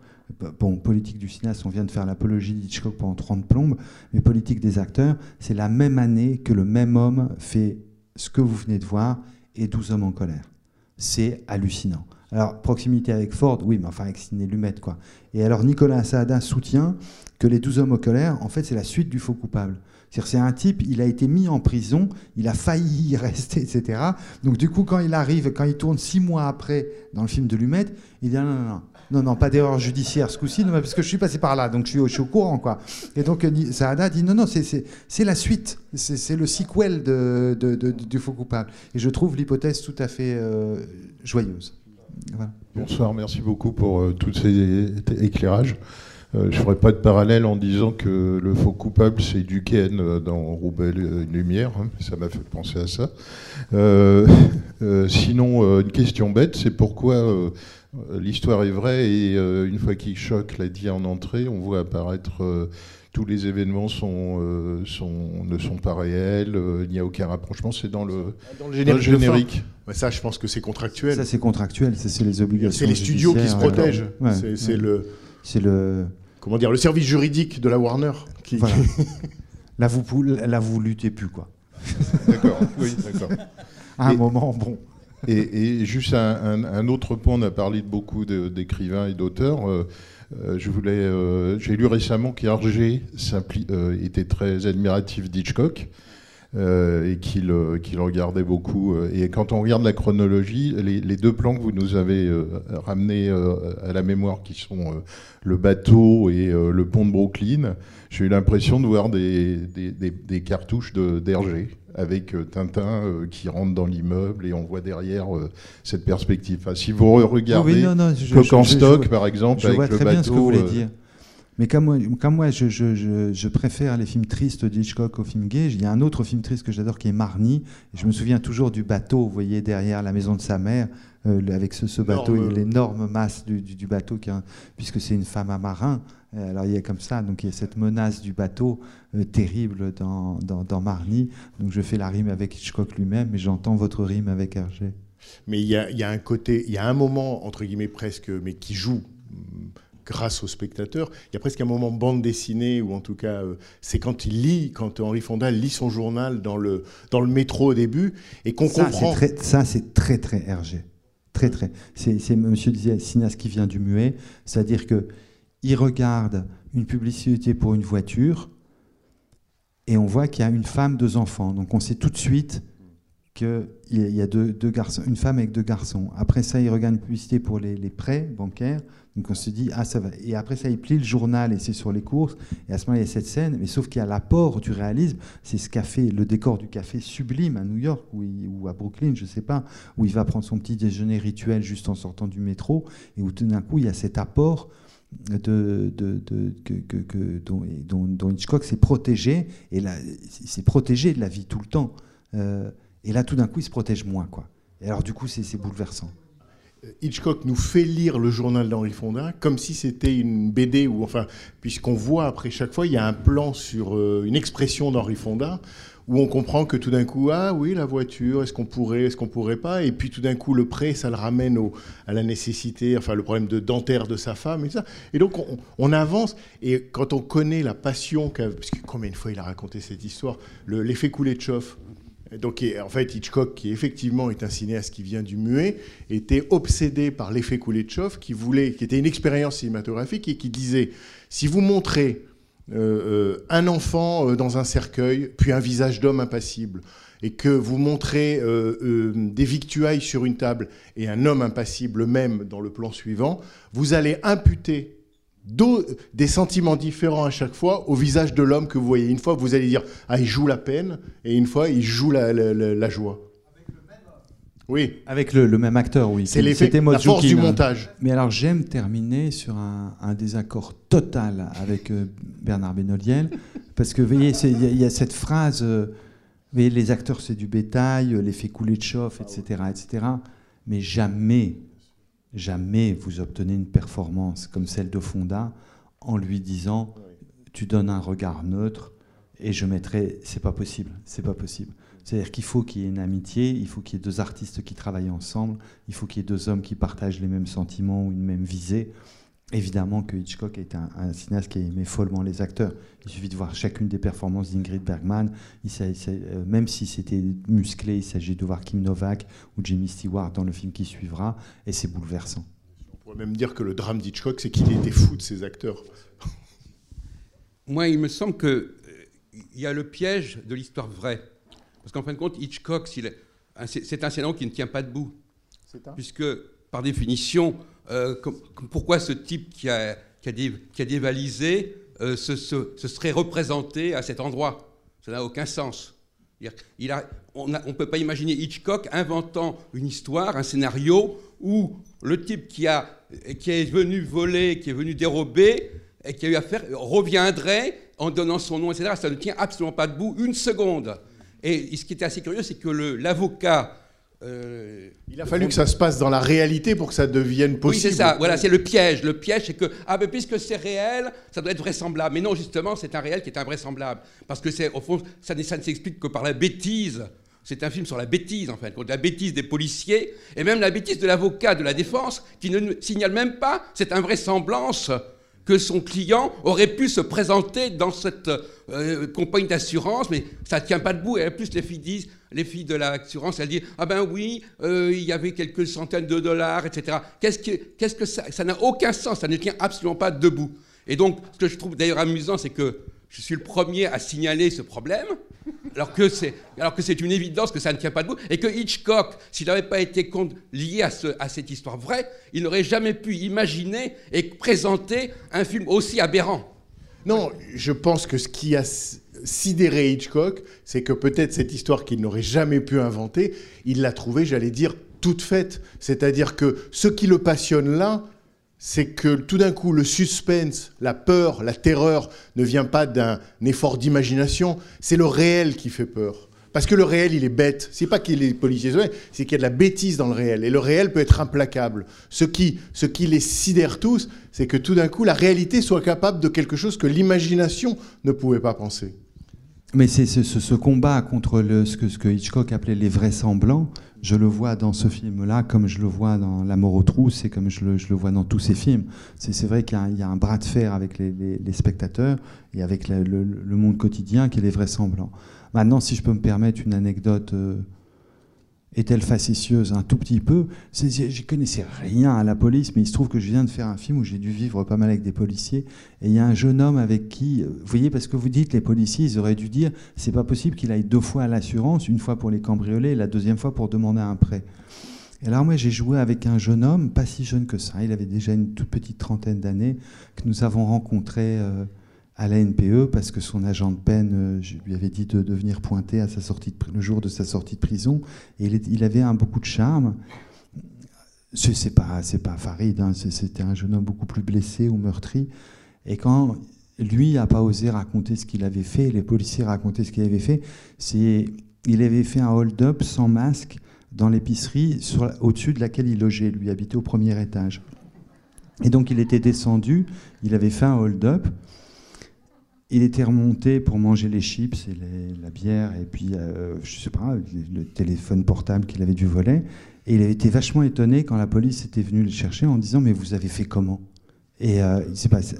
Bon, politique du cinéaste, on vient de faire l'apologie d'Hitchcock pendant 30 plombes, mais politique des acteurs, c'est la même année que le même homme fait ce que vous venez de voir et 12 hommes en colère. C'est hallucinant. Alors, proximité avec Ford, oui, mais enfin avec Sidney Lumet, quoi. Et alors, Nicolas Assaada soutient que les 12 hommes en colère, en fait, c'est la suite du faux coupable. C'est-à-dire, c'est un type, il a été mis en prison, il a failli y rester, etc. Donc, du coup, quand il arrive, quand il tourne six mois après dans le film de Lumet, il dit ah, non, non, non. Non, non, pas d'erreur judiciaire ce coup-ci, parce que je suis passé par là, donc je suis au, courant, quoi. Et donc, euh, Saada dit non, non, c'est- la suite, c'est le sequel de, de- de- du faux coupable. Et je trouve l'hypothèse tout à fait euh, joyeuse. Bonsoir, merci beaucoup pour euh, tous ces éclairages. Euh, je ne ferai pas de parallèle en disant que le faux coupable, c'est Duquesne dans Roubaix une lumière. hein, ça m'a fait penser à ça. Sinon, une question bête, c'est pourquoi l'histoire est vraie et euh, une fois qu'il choque l'a dit en entrée, on voit apparaître euh, tous les événements sont, euh, sont, ne sont pas réels, euh, il n'y a aucun rapprochement, c'est dans le, Dans le générique. ça, je pense que c'est contractuel. Ça, c'est contractuel, ça, c'est les obligations. C'est les studios qui se protègent. ouais. C'est- ouais. le. C'est le. Comment dire Le service juridique de la Warner. Qui, Voilà. Là, vous, là, vous luttez plus, quoi. D'accord, oui, d'accord. À un Et- moment, bon. Et, juste un, autre point, on a parlé de beaucoup d'écrivains et d'auteurs. euh, euh, je voulais, euh, j'ai lu récemment qu'Hergé était très admiratif d'Hitchcock et qu'il regardait beaucoup. Et quand on regarde la chronologie, les, deux plans que vous nous avez ramenés à la mémoire, qui sont le bateau et le pont de Brooklyn, j'ai eu l'impression de voir des, cartouches d'Hergé avec euh, Tintin euh, qui rentre dans l'immeuble et on voit derrière euh, cette perspective. Enfin, si vous regardez Oui, non, non, je- Coq je- en je- stock, je- par exemple, je avec vois le très bateau. bien ce que vous voulez dire. Mais comme moi, comme moi je, je- je- je préfère les films tristes d'Hitchcock aux films gays, il y a un autre film triste que j'adore qui est Marnie. Et je me souviens toujours du bateau, vous voyez, derrière la maison de sa mère, euh, avec ce, ce bateau, Énorme. l'énorme masse du, du- du bateau, qui puisque c'est une femme à marin. Alors il y a comme ça, donc il y a cette menace du bateau terrible dans, dans, dans Marnie. Donc je fais la rime avec Hitchcock lui-même, et j'entends votre rime avec Hergé. Mais il y a, il y a un côté, il y a un moment, entre guillemets presque, mais qui joue hum, grâce au spectateur. Il y a presque un moment bande dessinée, ou en tout cas, euh, c'est quand il lit, quand Henri Fonda lit son journal dans le, dans le métro au début, et qu'on comprend. très- Ça, c'est très, très Hergé. Très, très. C'est, monsieur disait, cinéaste qui vient du muet. C'est-à-dire que il regarde une publicité pour une voiture et on voit qu'il y a une femme, deux enfants. Donc on sait tout de suite qu'il y a deux, garçons, une femme avec deux garçons. Après ça, il regarde une publicité pour les, prêts bancaires. Donc on se dit, ah ça va. Et après ça, il plie le journal et c'est sur les courses. Et à ce moment, il y a cette scène. Mais sauf qu'il y a l'apport du réalisme. C'est ce café, le décor du café sublime à New York ou, à Brooklyn, je sais pas, où il va prendre son petit déjeuner rituel juste en sortant du métro. Et où tout d'un coup, il y a cet apport de, de, que, dont, dont, Hitchcock s'est protégé. Et là, s'est protégé de la vie tout le temps. Euh, et là, tout d'un coup, il se protège moins. Quoi. Et alors, du coup, c'est bouleversant. Hitchcock nous fait lire le journal d'Henri Fonda comme si c'était une BD, ou enfin, puisqu'on voit après chaque fois, il y a un plan sur euh, une expression d'Henri Fonda où on comprend que tout d'un coup, ah oui, la voiture, est-ce qu'on pourrait, est-ce qu'on pourrait pas? Et puis tout d'un coup, le prêt, ça le ramène à la nécessité, enfin le problème de dentaire de sa femme et ça. Et donc on, avance. Et quand on connaît la passion qu'a, parce que combien de fois il a raconté cette histoire, l'effet le, Kuleshov, donc, en fait, Hitchcock, qui effectivement est un cinéaste qui vient du muet, était obsédé par l'effet Kuleshov, qui voulait, qui était une expérience cinématographique et qui disait si vous montrez euh, euh, un enfant euh, dans un cercueil, puis un visage d'homme impassible, et que vous montrez des victuailles sur une table et un homme impassible même dans le plan suivant, vous allez imputer des sentiments différents à chaque fois au visage de l'homme que vous voyez. Une fois, vous allez dire ah il joue la peine, et une fois il joue la joie. Oui. Avec le, le, même acteur, oui. C'est la force du montage. Mais alors j'aime terminer sur un, un, désaccord total avec euh, Bernard Benoliel, parce que vous voyez, il y, y, a cette phrase, euh, voyez, les acteurs c'est du bétail, l'effet coulé de chauffe, etc., etc. Mais jamais jamais vous obtenez une performance comme celle de Fonda en lui disant tu donnes un regard neutre et je mettrai c'est pas possible c'est pas possible c'est-à-dire qu'il faut qu'il y ait une amitié il faut qu'il y ait deux artistes qui travaillent ensemble il faut qu'il y ait deux hommes qui partagent les mêmes sentiments ou une même visée Évidemment que Hitchcock est un, un, cinéaste qui aimait follement les acteurs. Il suffit de voir chacune des performances d'Ingrid Bergman. Il, euh, même si c'était musclé, il s'agit de voir Kim Novak ou Jimmy Stewart dans le film qui suivra, et c'est bouleversant. On pourrait même dire que le drame d'Hitchcock, c'est qu'il était fou de ses acteurs. Moi, il me semble qu'il euh, y a le piège de l'histoire vraie. Parce qu'en fin de compte, Hitchcock, c'est un scénario qui ne tient pas debout. Puisque, par définition, euh, pourquoi ce type qui a, qui a, dé, qui a dévalisé euh, se, se, se, serait représenté à cet endroit? Ça n'a aucun sens. Il a, on ne peut pas imaginer Hitchcock inventant une histoire, un scénario où le type qui, a, qui est venu voler, qui est venu dérober, et qui a eu affaire, reviendrait en donnant son nom, etc. Ça ne tient absolument pas debout une seconde. Et ce qui était assez curieux, c'est que l'avocat euh, il a fallu que ça se passe dans la réalité pour que ça devienne possible. Oui, c'est ça. Voilà, c'est le piège. Le piège, c'est que ah ben puisque c'est réel, ça doit être vraisemblable. Mais non, justement, c'est un réel qui est invraisemblable parce que c'est au fond, ça, ça ne s'explique que par la bêtise. C'est un film sur la bêtise, en fait, contre la bêtise des policiers et même la bêtise de l'avocat de la défense qui ne signale même pas cette invraisemblance que son client aurait pu se présenter dans cette euh, compagnie d'assurance, mais ça ne tient pas debout. Et en plus, les filles disent, les filles de l'assurance, elles disent Ah ben oui, euh, il y avait quelques centaines de dollars, etc. Qu'est-ce que, qu'est-ce que ça Ça n'a aucun sens, ça ne tient absolument pas debout. Et donc, ce que je trouve d'ailleurs amusant, c'est que je suis le premier à signaler ce problème, alors que c'est, une évidence que ça ne tient pas debout, et que Hitchcock, s'il n'avait pas été lié à, à cette histoire vraie, il n'aurait jamais pu imaginer et présenter un film aussi aberrant. Non, je pense que ce qui a sidéré Hitchcock, c'est que peut-être cette histoire qu'il n'aurait jamais pu inventer, il l'a trouvée, j'allais dire, toute faite. C'est-à-dire que ce qui le passionne là, c'est que tout d'un coup, le suspense, la peur, la terreur ne vient pas d'un effort d'imagination, c'est le réel qui fait peur. Parce que le réel, il est bête. C'est pas qu'il est policier, c'est qu'il y a de la bêtise dans le réel. Et le réel peut être implacable. Ce qui, ce qui les sidère tous, c'est que tout d'un coup, la réalité soit capable de quelque chose que l'imagination ne pouvait pas penser. Mais c'est ce, combat contre ce, que, Hitchcock appelait les vraisemblants. Je le vois dans ce film-là, comme je le vois dans La mort aux trousses et comme je le, vois dans tous ces films. C'est vrai qu'il y, a un bras de fer avec les, spectateurs et avec le, monde quotidien qui est les vrais semblants. Maintenant, si je peux me permettre une anecdote euh, est-elle facétieuse Un tout petit peu? Je connaissais rien à la police, mais il se trouve que je viens de faire un film où j'ai dû vivre pas mal avec des policiers. Et il y a un jeune homme avec qui, euh, vous voyez, parce que vous dites les policiers, ils auraient dû dire, c'est pas possible qu'il aille deux fois à l'assurance, une fois pour les cambrioler et la deuxième fois pour demander un prêt. Et alors moi j'ai joué avec un jeune homme, pas si jeune que ça, il avait déjà une toute petite trentaine d'années, que nous avons rencontré euh, à la NPE parce que son agent de peine, euh, lui avais dit de, venir pointer à sa sortie le jour de sa sortie de prison, et il, avait un beaucoup de charme. C'est pas, pas Farid, hein, c'était un jeune homme beaucoup plus blessé ou meurtri. Et quand lui n'a pas osé raconter ce qu'il avait fait, les policiers racontaient ce qu'il avait fait, c'est il avait fait un hold-up sans masque dans l'épicerie au-dessus de laquelle il logeait. Lui habitait au premier étage. Et donc il était descendu, il avait fait un hold-up. Il était remonté pour manger les chips et les- la bière et puis, euh, je sais pas, le, téléphone portable qu'il avait dû voler. Et il avait été vachement étonné quand la police était venue le chercher en disant Mais vous avez fait comment? Et euh, il s'est passé-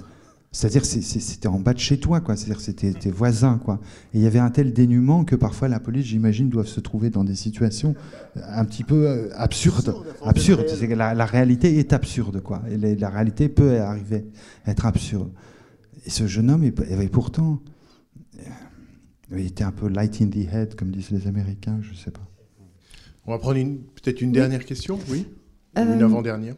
C'est-à-dire c'est- c'est- c'était en bas de chez toi, quoi. C'est-à-dire c'était tes voisins, quoi. Et il y avait un tel dénuement que parfois la police, j'imagine, doivent se trouver dans des situations un petit peu euh, absurdes. Absurdes. La, la réalité est absurde, quoi. Et la, la réalité peut arriver à être absurde. Et ce jeune homme, il- avait pourtant, euh, il était un peu light in the head, comme disent les Américains, je sais pas. On va prendre peut-être une dernière question, oui? Ou Une Euh, avant-dernière?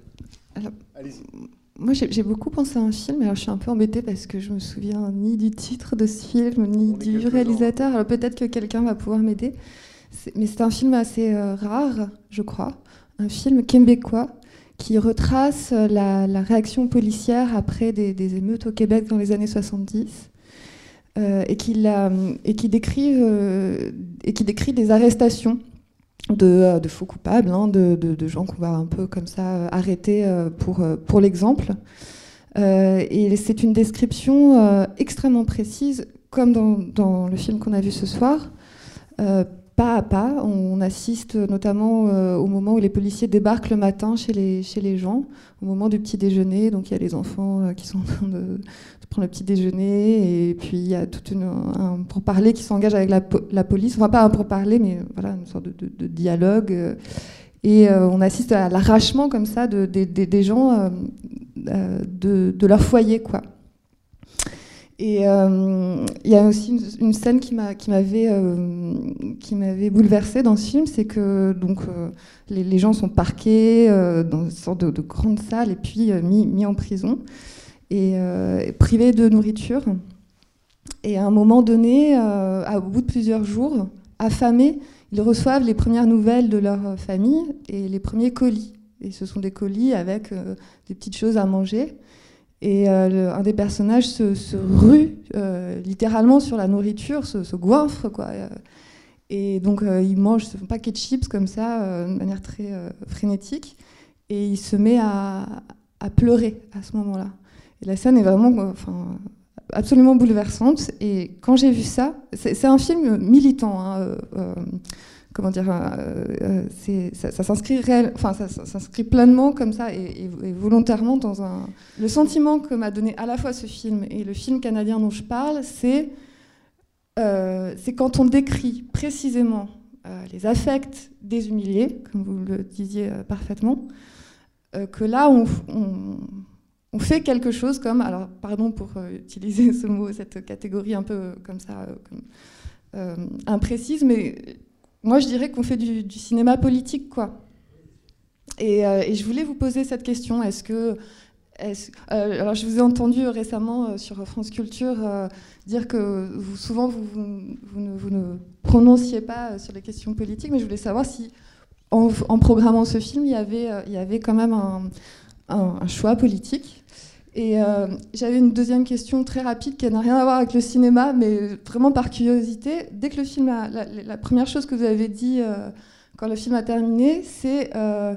Moi, j'ai beaucoup pensé à un film, alors je suis un peu embêtée parce que je me souviens ni du titre de ce film, ni du réalisateur. Alors peut-être que quelqu'un va pouvoir m'aider. Mais c'est un film assez euh, rare, je crois. Un film québécois qui retrace la, réaction policière après des, émeutes au Québec dans les années 70. euh, et, qui décrit, euh, des arrestations de, euh, faux coupables, hein, de, gens qu'on va un peu comme ça arrêter pour, l'exemple. Et c'est une description extrêmement précise, comme dans le film qu'on a vu ce soir. Pas à pas, on assiste notamment euh, au moment où les policiers débarquent le matin chez les, chez les gens, au moment du petit déjeuner. Donc il y a les enfants euh, qui sont en train de, prendre le petit déjeuner, et puis il y a tout un pourparler qui s'engage avec la, po- la police. Enfin, pas un pourparler, mais voilà, une sorte de, dialogue. et euh, on assiste à l'arrachement comme ça de, des- gens de leur foyer, quoi. Et euh, il y a aussi une, scène qui m'a- qui m'avait euh, bouleversée dans ce film, c'est que donc euh, les, gens sont parqués euh, dans une sorte de, de grande salle et puis mis, mis en prison et privés de nourriture. Et à un moment donné, au bout de plusieurs jours, affamés, ils reçoivent les premières nouvelles de leur famille et les premiers colis. Et ce sont des colis avec des petites choses à manger. Et euh, un des personnages se, rue euh, littéralement sur la nourriture, se, se goinfre. Quoi. Et donc euh, il mange ce paquet de chips comme ça, de manière très frénétique. Et il se met à, pleurer à ce moment-là. La scène est vraiment enfin, absolument bouleversante. Et quand j'ai vu ça, c'est un film militant. hein, comment dire, euh, euh, ça, s'inscrit enfin ça, s'inscrit pleinement comme ça et, volontairement dans un. Le sentiment que m'a donné à la fois ce film et le film canadien dont je parle, c'est euh, quand on décrit précisément les affects des humiliés, comme vous le disiez parfaitement, que là on, on- fait quelque chose comme, alors pardon pour utiliser ce mot, cette catégorie un peu comme ça, comme, imprécise, mais moi je dirais qu'on fait du, cinéma politique, quoi. Et, euh, et je voulais vous poser cette question est-ce que. euh, alors, je vous ai entendu récemment euh, sur France Culture dire que souvent vous, ne, prononciez pas sur les questions politiques, mais je voulais savoir si, en, programmant ce film, il y avait, il y avait quand même un choix politique. Et euh, j'avais une deuxième question très rapide qui n'a rien à voir avec le cinéma, mais vraiment par curiosité. Dès que le film a, la, la première chose que vous avez dit euh, quand le film a terminé, c'est euh,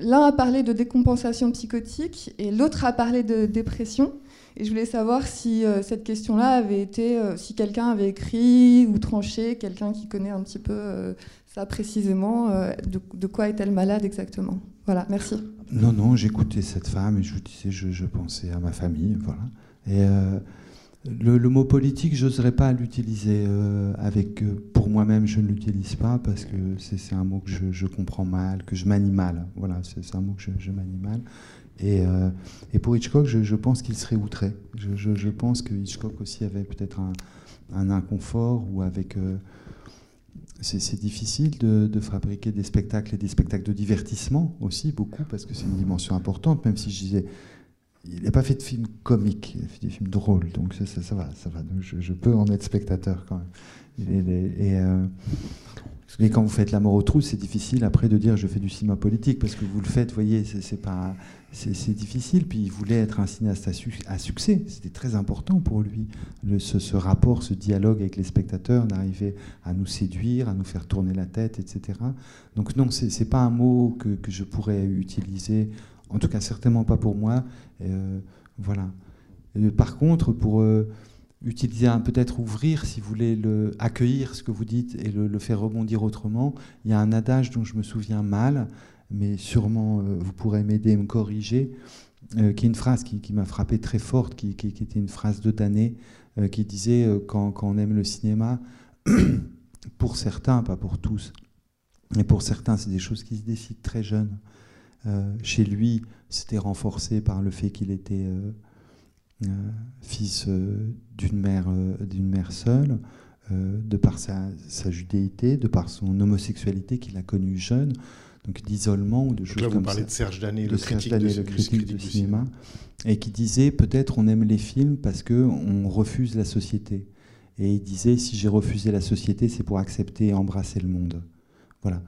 l'un a parlé de décompensation psychotique et l'autre a parlé de dépression. Et je voulais savoir si cette question-là avait été, si quelqu'un avait écrit ou tranché, quelqu'un qui connaît un petit peu ça précisément, de quoi est-elle malade exactement? Voilà, merci. Non, non, j'écoutais cette femme et je vous disais, je, pensais à ma famille, voilà. Et euh, le, mot politique, je n'oserais pas l'utiliser. euh, avec, euh, pour moi-même, je ne l'utilise pas parce que c'est un mot que je, comprends mal, que je manie mal. Voilà, c'est un mot que je, je mal. Et, et pour Hitchcock, je, pense qu'il serait outré. Je, je- pense que Hitchcock aussi avait peut-être un, un inconfort ou avec. C'est difficile de, fabriquer des spectacles et des spectacles de divertissement aussi, beaucoup, parce que c'est une dimension importante, même si je disais. Il n'a pas fait de films comiques, il a fait des films drôles, donc ça, va, ça va. Donc je, peux en être spectateur quand même. Et, euh, et quand vous faites La mort aux trous, c'est difficile après de dire je fais du cinéma politique, parce que vous le faites, vous voyez, c'est pas, c'est difficile. Puis il voulait être un cinéaste à, su- à succès, c'était très important pour lui, ce, rapport, ce dialogue avec les spectateurs, d'arriver à nous séduire, à nous faire tourner la tête, etc. Donc non, c'est pas un mot que, je pourrais utiliser, en tout cas certainement pas pour moi. Euh, voilà. Par contre, pour euh, utiliser un peut-être ouvrir, si vous voulez, le, accueillir ce que vous dites et le, faire rebondir autrement, il y a un adage dont je me souviens mal, mais sûrement euh, vous pourrez m'aider et me corriger, euh, qui est une phrase qui, m'a frappé très forte, qui, était une phrase de Danet, euh, qui disait euh, quand, quand on aime le cinéma, pour certains, pas pour tous, mais pour certains, c'est des choses qui se décident très jeunes. Chez lui, c'était renforcé par le fait qu'il était fils euh, d'une mère, euh, d'une mère seule, euh, de par sa, sa judéité, de par son homosexualité qu'il a connue jeune, donc d'isolement ou de choses là, vous comme parlez ça. de Serge Danet, De le Serge critique Danet, de- le du critique du cinéma, et qui disait peut-être on aime les films parce que on refuse la société. Et il disait si j'ai refusé la société, c'est pour accepter et embrasser le monde. Voilà.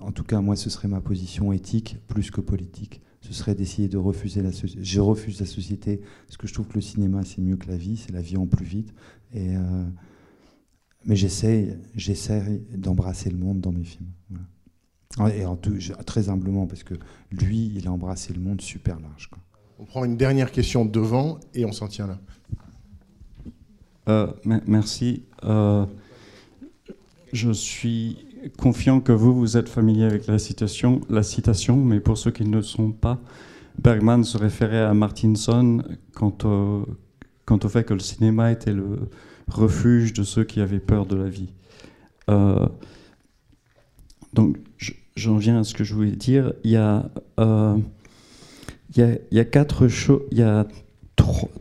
En tout cas, moi, ce serait ma position éthique plus que politique. Ce serait d'essayer de refuser la société. Je refuse la société parce que je trouve que le cinéma, c'est mieux que la vie, c'est la vie en plus vite. Et, euh, mais j'essaie, j'essaie d'embrasser le monde dans mes films. Voilà. Et en tout, très humblement, parce que lui, il a embrassé le monde super large. quoi. On prend une dernière question devant et on s'en tient là. Euh, me- merci. Euh, je suis confiant que vous, vous êtes familier avec la citation, la citation, mais pour ceux qui ne le sont pas, Bergman se référait à Martinson quant au, quant au fait que le cinéma était le refuge de ceux qui avaient peur de la vie. Euh, donc, je- j'en viens à ce que je voulais dire. Il y a, euh, il y a, quatre choses. Il y a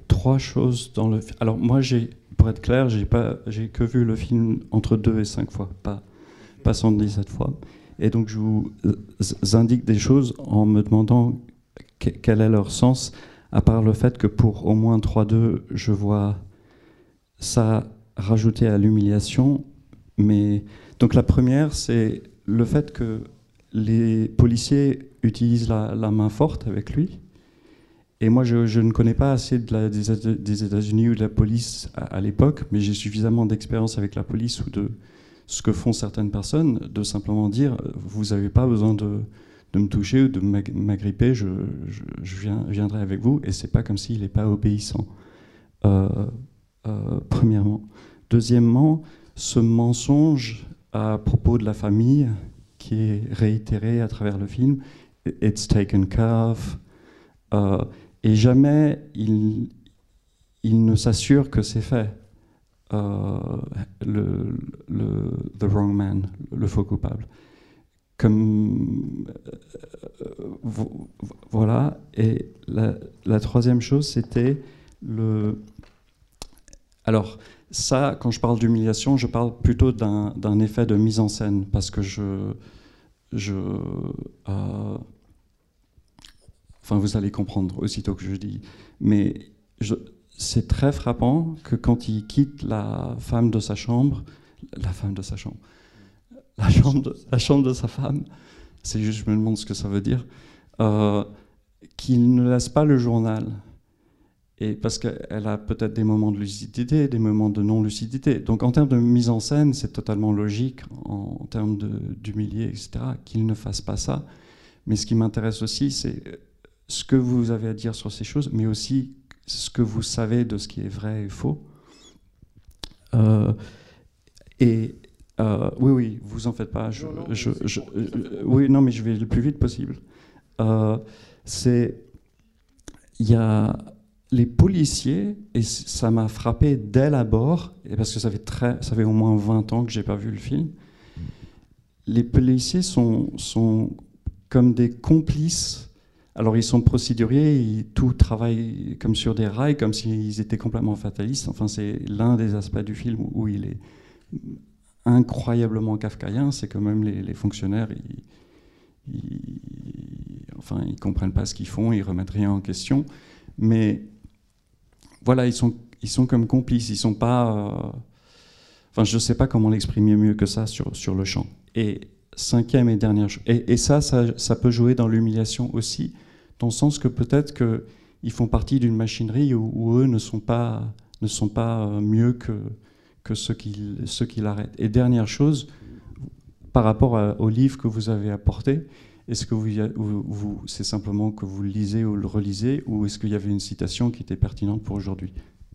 trois, choses dans le. Alors moi, j'ai, pour être clair, j'ai j'ai que vu le film entre deux et cinq fois, pas, pas 117 fois. Et donc, je vous indique des choses en me demandant que- quel est leur sens, à part le fait que pour au moins 3-2, je vois ça rajouté à l'humiliation. Mais donc la première, c'est le fait que les policiers utilisent la, main forte avec lui. Et moi, je, ne connais pas assez des États-Unis ou de la police à, à l'époque, mais j'ai suffisamment d'expérience avec la police ou de ce que font certaines personnes, de simplement dire vous n'avez pas besoin de, me toucher ou de m'ag- m'agripper, je, je, viendrai avec vous. Et c'est pas comme s'il n'est pas obéissant. Euh, euh, premièrement. Deuxièmement, ce mensonge à propos de la famille qui est réitéré à travers le film, it's taken care of, euh, et jamais il ne s'assure que c'est fait. Euh, le, the wrong man, le faux coupable. Comme euh, vo- voilà. Et la, troisième chose, c'était le. Alors ça, quand je parle d'humiliation, je parle plutôt d'un effet de mise en scène parce que je je euh, Enfin, vous allez comprendre aussitôt que je dis. Mais c'est très frappant que quand il quitte la femme de sa chambre, la femme de sa chambre, la chambre de, sa femme, c'est juste, je me demande ce que ça veut dire, euh, qu'il ne laisse pas le journal. Et parce qu'elle a peut-être des moments de lucidité, des moments de non-lucidité. Donc en termes de mise en scène, c'est totalement logique, en, en termes d'humilier, etc., qu'il ne fasse pas ça. Mais ce qui m'intéresse aussi, c'est ce que vous avez à dire sur ces choses, mais aussi ce que vous savez de ce qui est vrai et faux. Euh, et euh, oui, oui, vous en faites pas. Je, je- je- oui, non, mais je vais le plus vite possible. Euh, c'est il y a les policiers, et ça m'a frappé dès l'abord, et parce que ça fait, très, ça fait au moins 20 ans que j'ai pas vu le film, les policiers sont, sont comme des complices. Alors ils sont procéduriers, ils, tout travaille comme sur des rails, comme s'ils étaient complètement fatalistes. Enfin, c'est l'un des aspects du film où il est incroyablement kafkaïen, c'est que même les, fonctionnaires, ils, ils, enfin, ils comprennent pas ce qu'ils font, ils remettent rien en question. Mais voilà, ils sont, ils sont comme complices, ils sont pas. Euh, enfin, je sais pas comment l'exprimer mieux que ça sur, sur le champ. Et cinquième et dernière chose, et, ça, ça, peut jouer dans l'humiliation aussi, dans le sens que peut-être qu'ils font partie d'une machinerie où, eux ne sont pas, ne sont pas euh, mieux que, que ceux qui, ceux qui l'arrêtent. Et dernière chose, par rapport à, au livre que vous avez apporté, est-ce que vous, c'est simplement que vous le lisez ou le relisez, ou est-ce qu'il y avait une citation qui était pertinente pour aujourd'hui?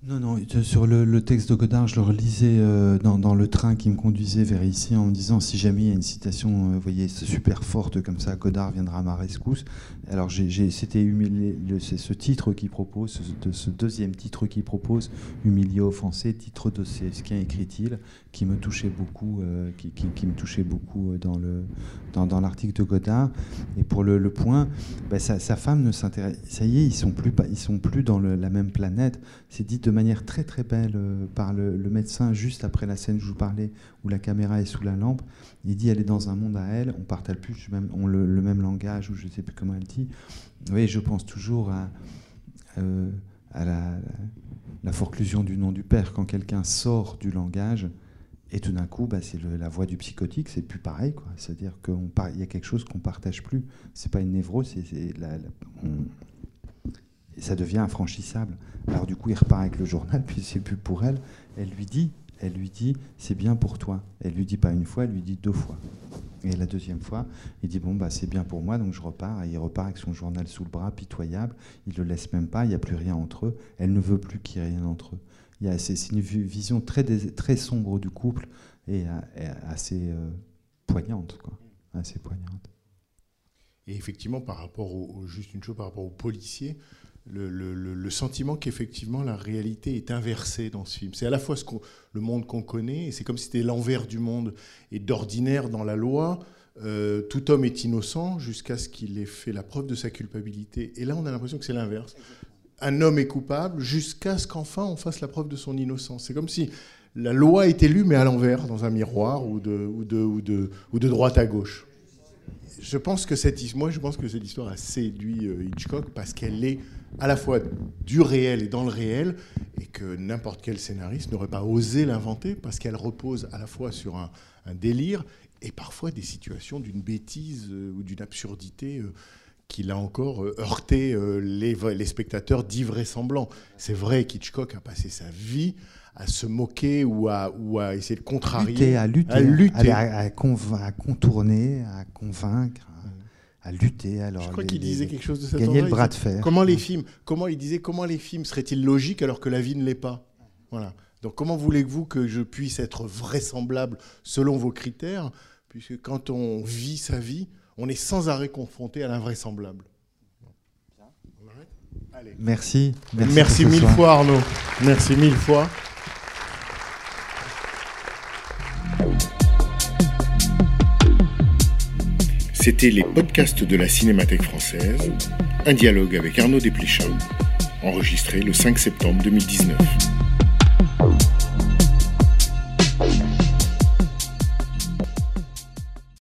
Non, non, sur le, texte de Godard, je le relisais euh, dans, dans, le train qui me conduisait vers ici en me disant si jamais il y a une citation, euh, vous voyez, super forte comme ça, Godard viendra à ma rescousse. Alors c'était ce titre qui propose, ce, ce, deuxième titre qui propose, Humilié, offensé, titre de qu'un écrit-il, qui me touchait beaucoup, euh, qui, me touchait beaucoup dans le dans, l'article de Godard. Et pour le, point, bah, sa, femme ne s'intéresse, ça y est, ils sont plus ils sont plus dans la même planète. C'est dit de manière très très belle euh, par le, le, médecin juste après la scène où je vous parlais, où la caméra est sous la lampe. Il dit elle est dans un monde à elle, on partage plus le, même langage, ou je ne sais plus comment elle dit. Oui, je pense toujours à, euh, la, forclusion du nom du père. Quand quelqu'un sort du langage, et tout d'un coup, bah, c'est la voix du psychotique, c'est plus pareil. C'est-à-dire qu'il y a quelque chose qu'on partage plus. C'est pas une névrose, c'est la, on, ça devient infranchissable. Alors du coup, il repart avec le journal, puis c'est plus pour elle. Elle lui dit, elle lui dit, c'est bien pour toi. Elle lui dit pas une fois, elle lui dit deux fois. Et la deuxième fois, il dit bon bah c'est bien pour moi, donc je repars. Et il repart avec son journal sous le bras, pitoyable. Il le laisse même pas. Il n'y a plus rien entre eux. Elle ne veut plus qu'il y ait rien entre eux. C'est une vision très très sombre du couple et, et assez euh, poignante quoi, assez poignante. Et effectivement, par rapport au, juste une chose par rapport aux policiers, le, le, sentiment qu'effectivement la réalité est inversée dans ce film. C'est à la fois ce le monde qu'on connaît, et c'est comme si c'était l'envers du monde. Et d'ordinaire, dans la loi, euh, tout homme est innocent jusqu'à ce qu'il ait fait la preuve de sa culpabilité. Et là, on a l'impression que c'est l'inverse. Un homme est coupable jusqu'à ce qu'enfin on fasse la preuve de son innocence. C'est comme si la loi était lue, mais à l'envers, dans un miroir ou de, ou, de, ou, de, ou de droite à gauche. Je pense que cette, moi, je pense que cette histoire a séduit euh, Hitchcock parce qu'elle est à la fois du réel et dans le réel, et que n'importe quel scénariste n'aurait pas osé l'inventer, parce qu'elle repose à la fois sur un, un, délire et parfois des situations d'une bêtise euh, ou d'une absurdité euh, qui, là encore, euh, heurté les, les, spectateurs d'ivraisemblant. C'est vrai qu'Hitchcock a passé sa vie à se moquer ou à, ou à essayer de contrarier. Lutter, à lutter, à, lutter. à, à, à contourner, à convaincre à lutter. Alors je crois qu'il disait quelque chose de cette Gagner le bras de fer. Comment les films, comment il disait, comment les films seraient-ils logiques alors que la vie ne l'est pas? Voilà. Donc comment voulez-vous que je puisse être vraisemblable selon vos critères? Puisque quand on vit sa vie, on est sans arrêt confronté à l'invraisemblable. Merci. Merci, Merci mille soir. fois Arnaud. Merci mille fois. C'était les podcasts de la Cinémathèque française, un dialogue avec Arnaud Desplechin, enregistré le 5 septembre 2019.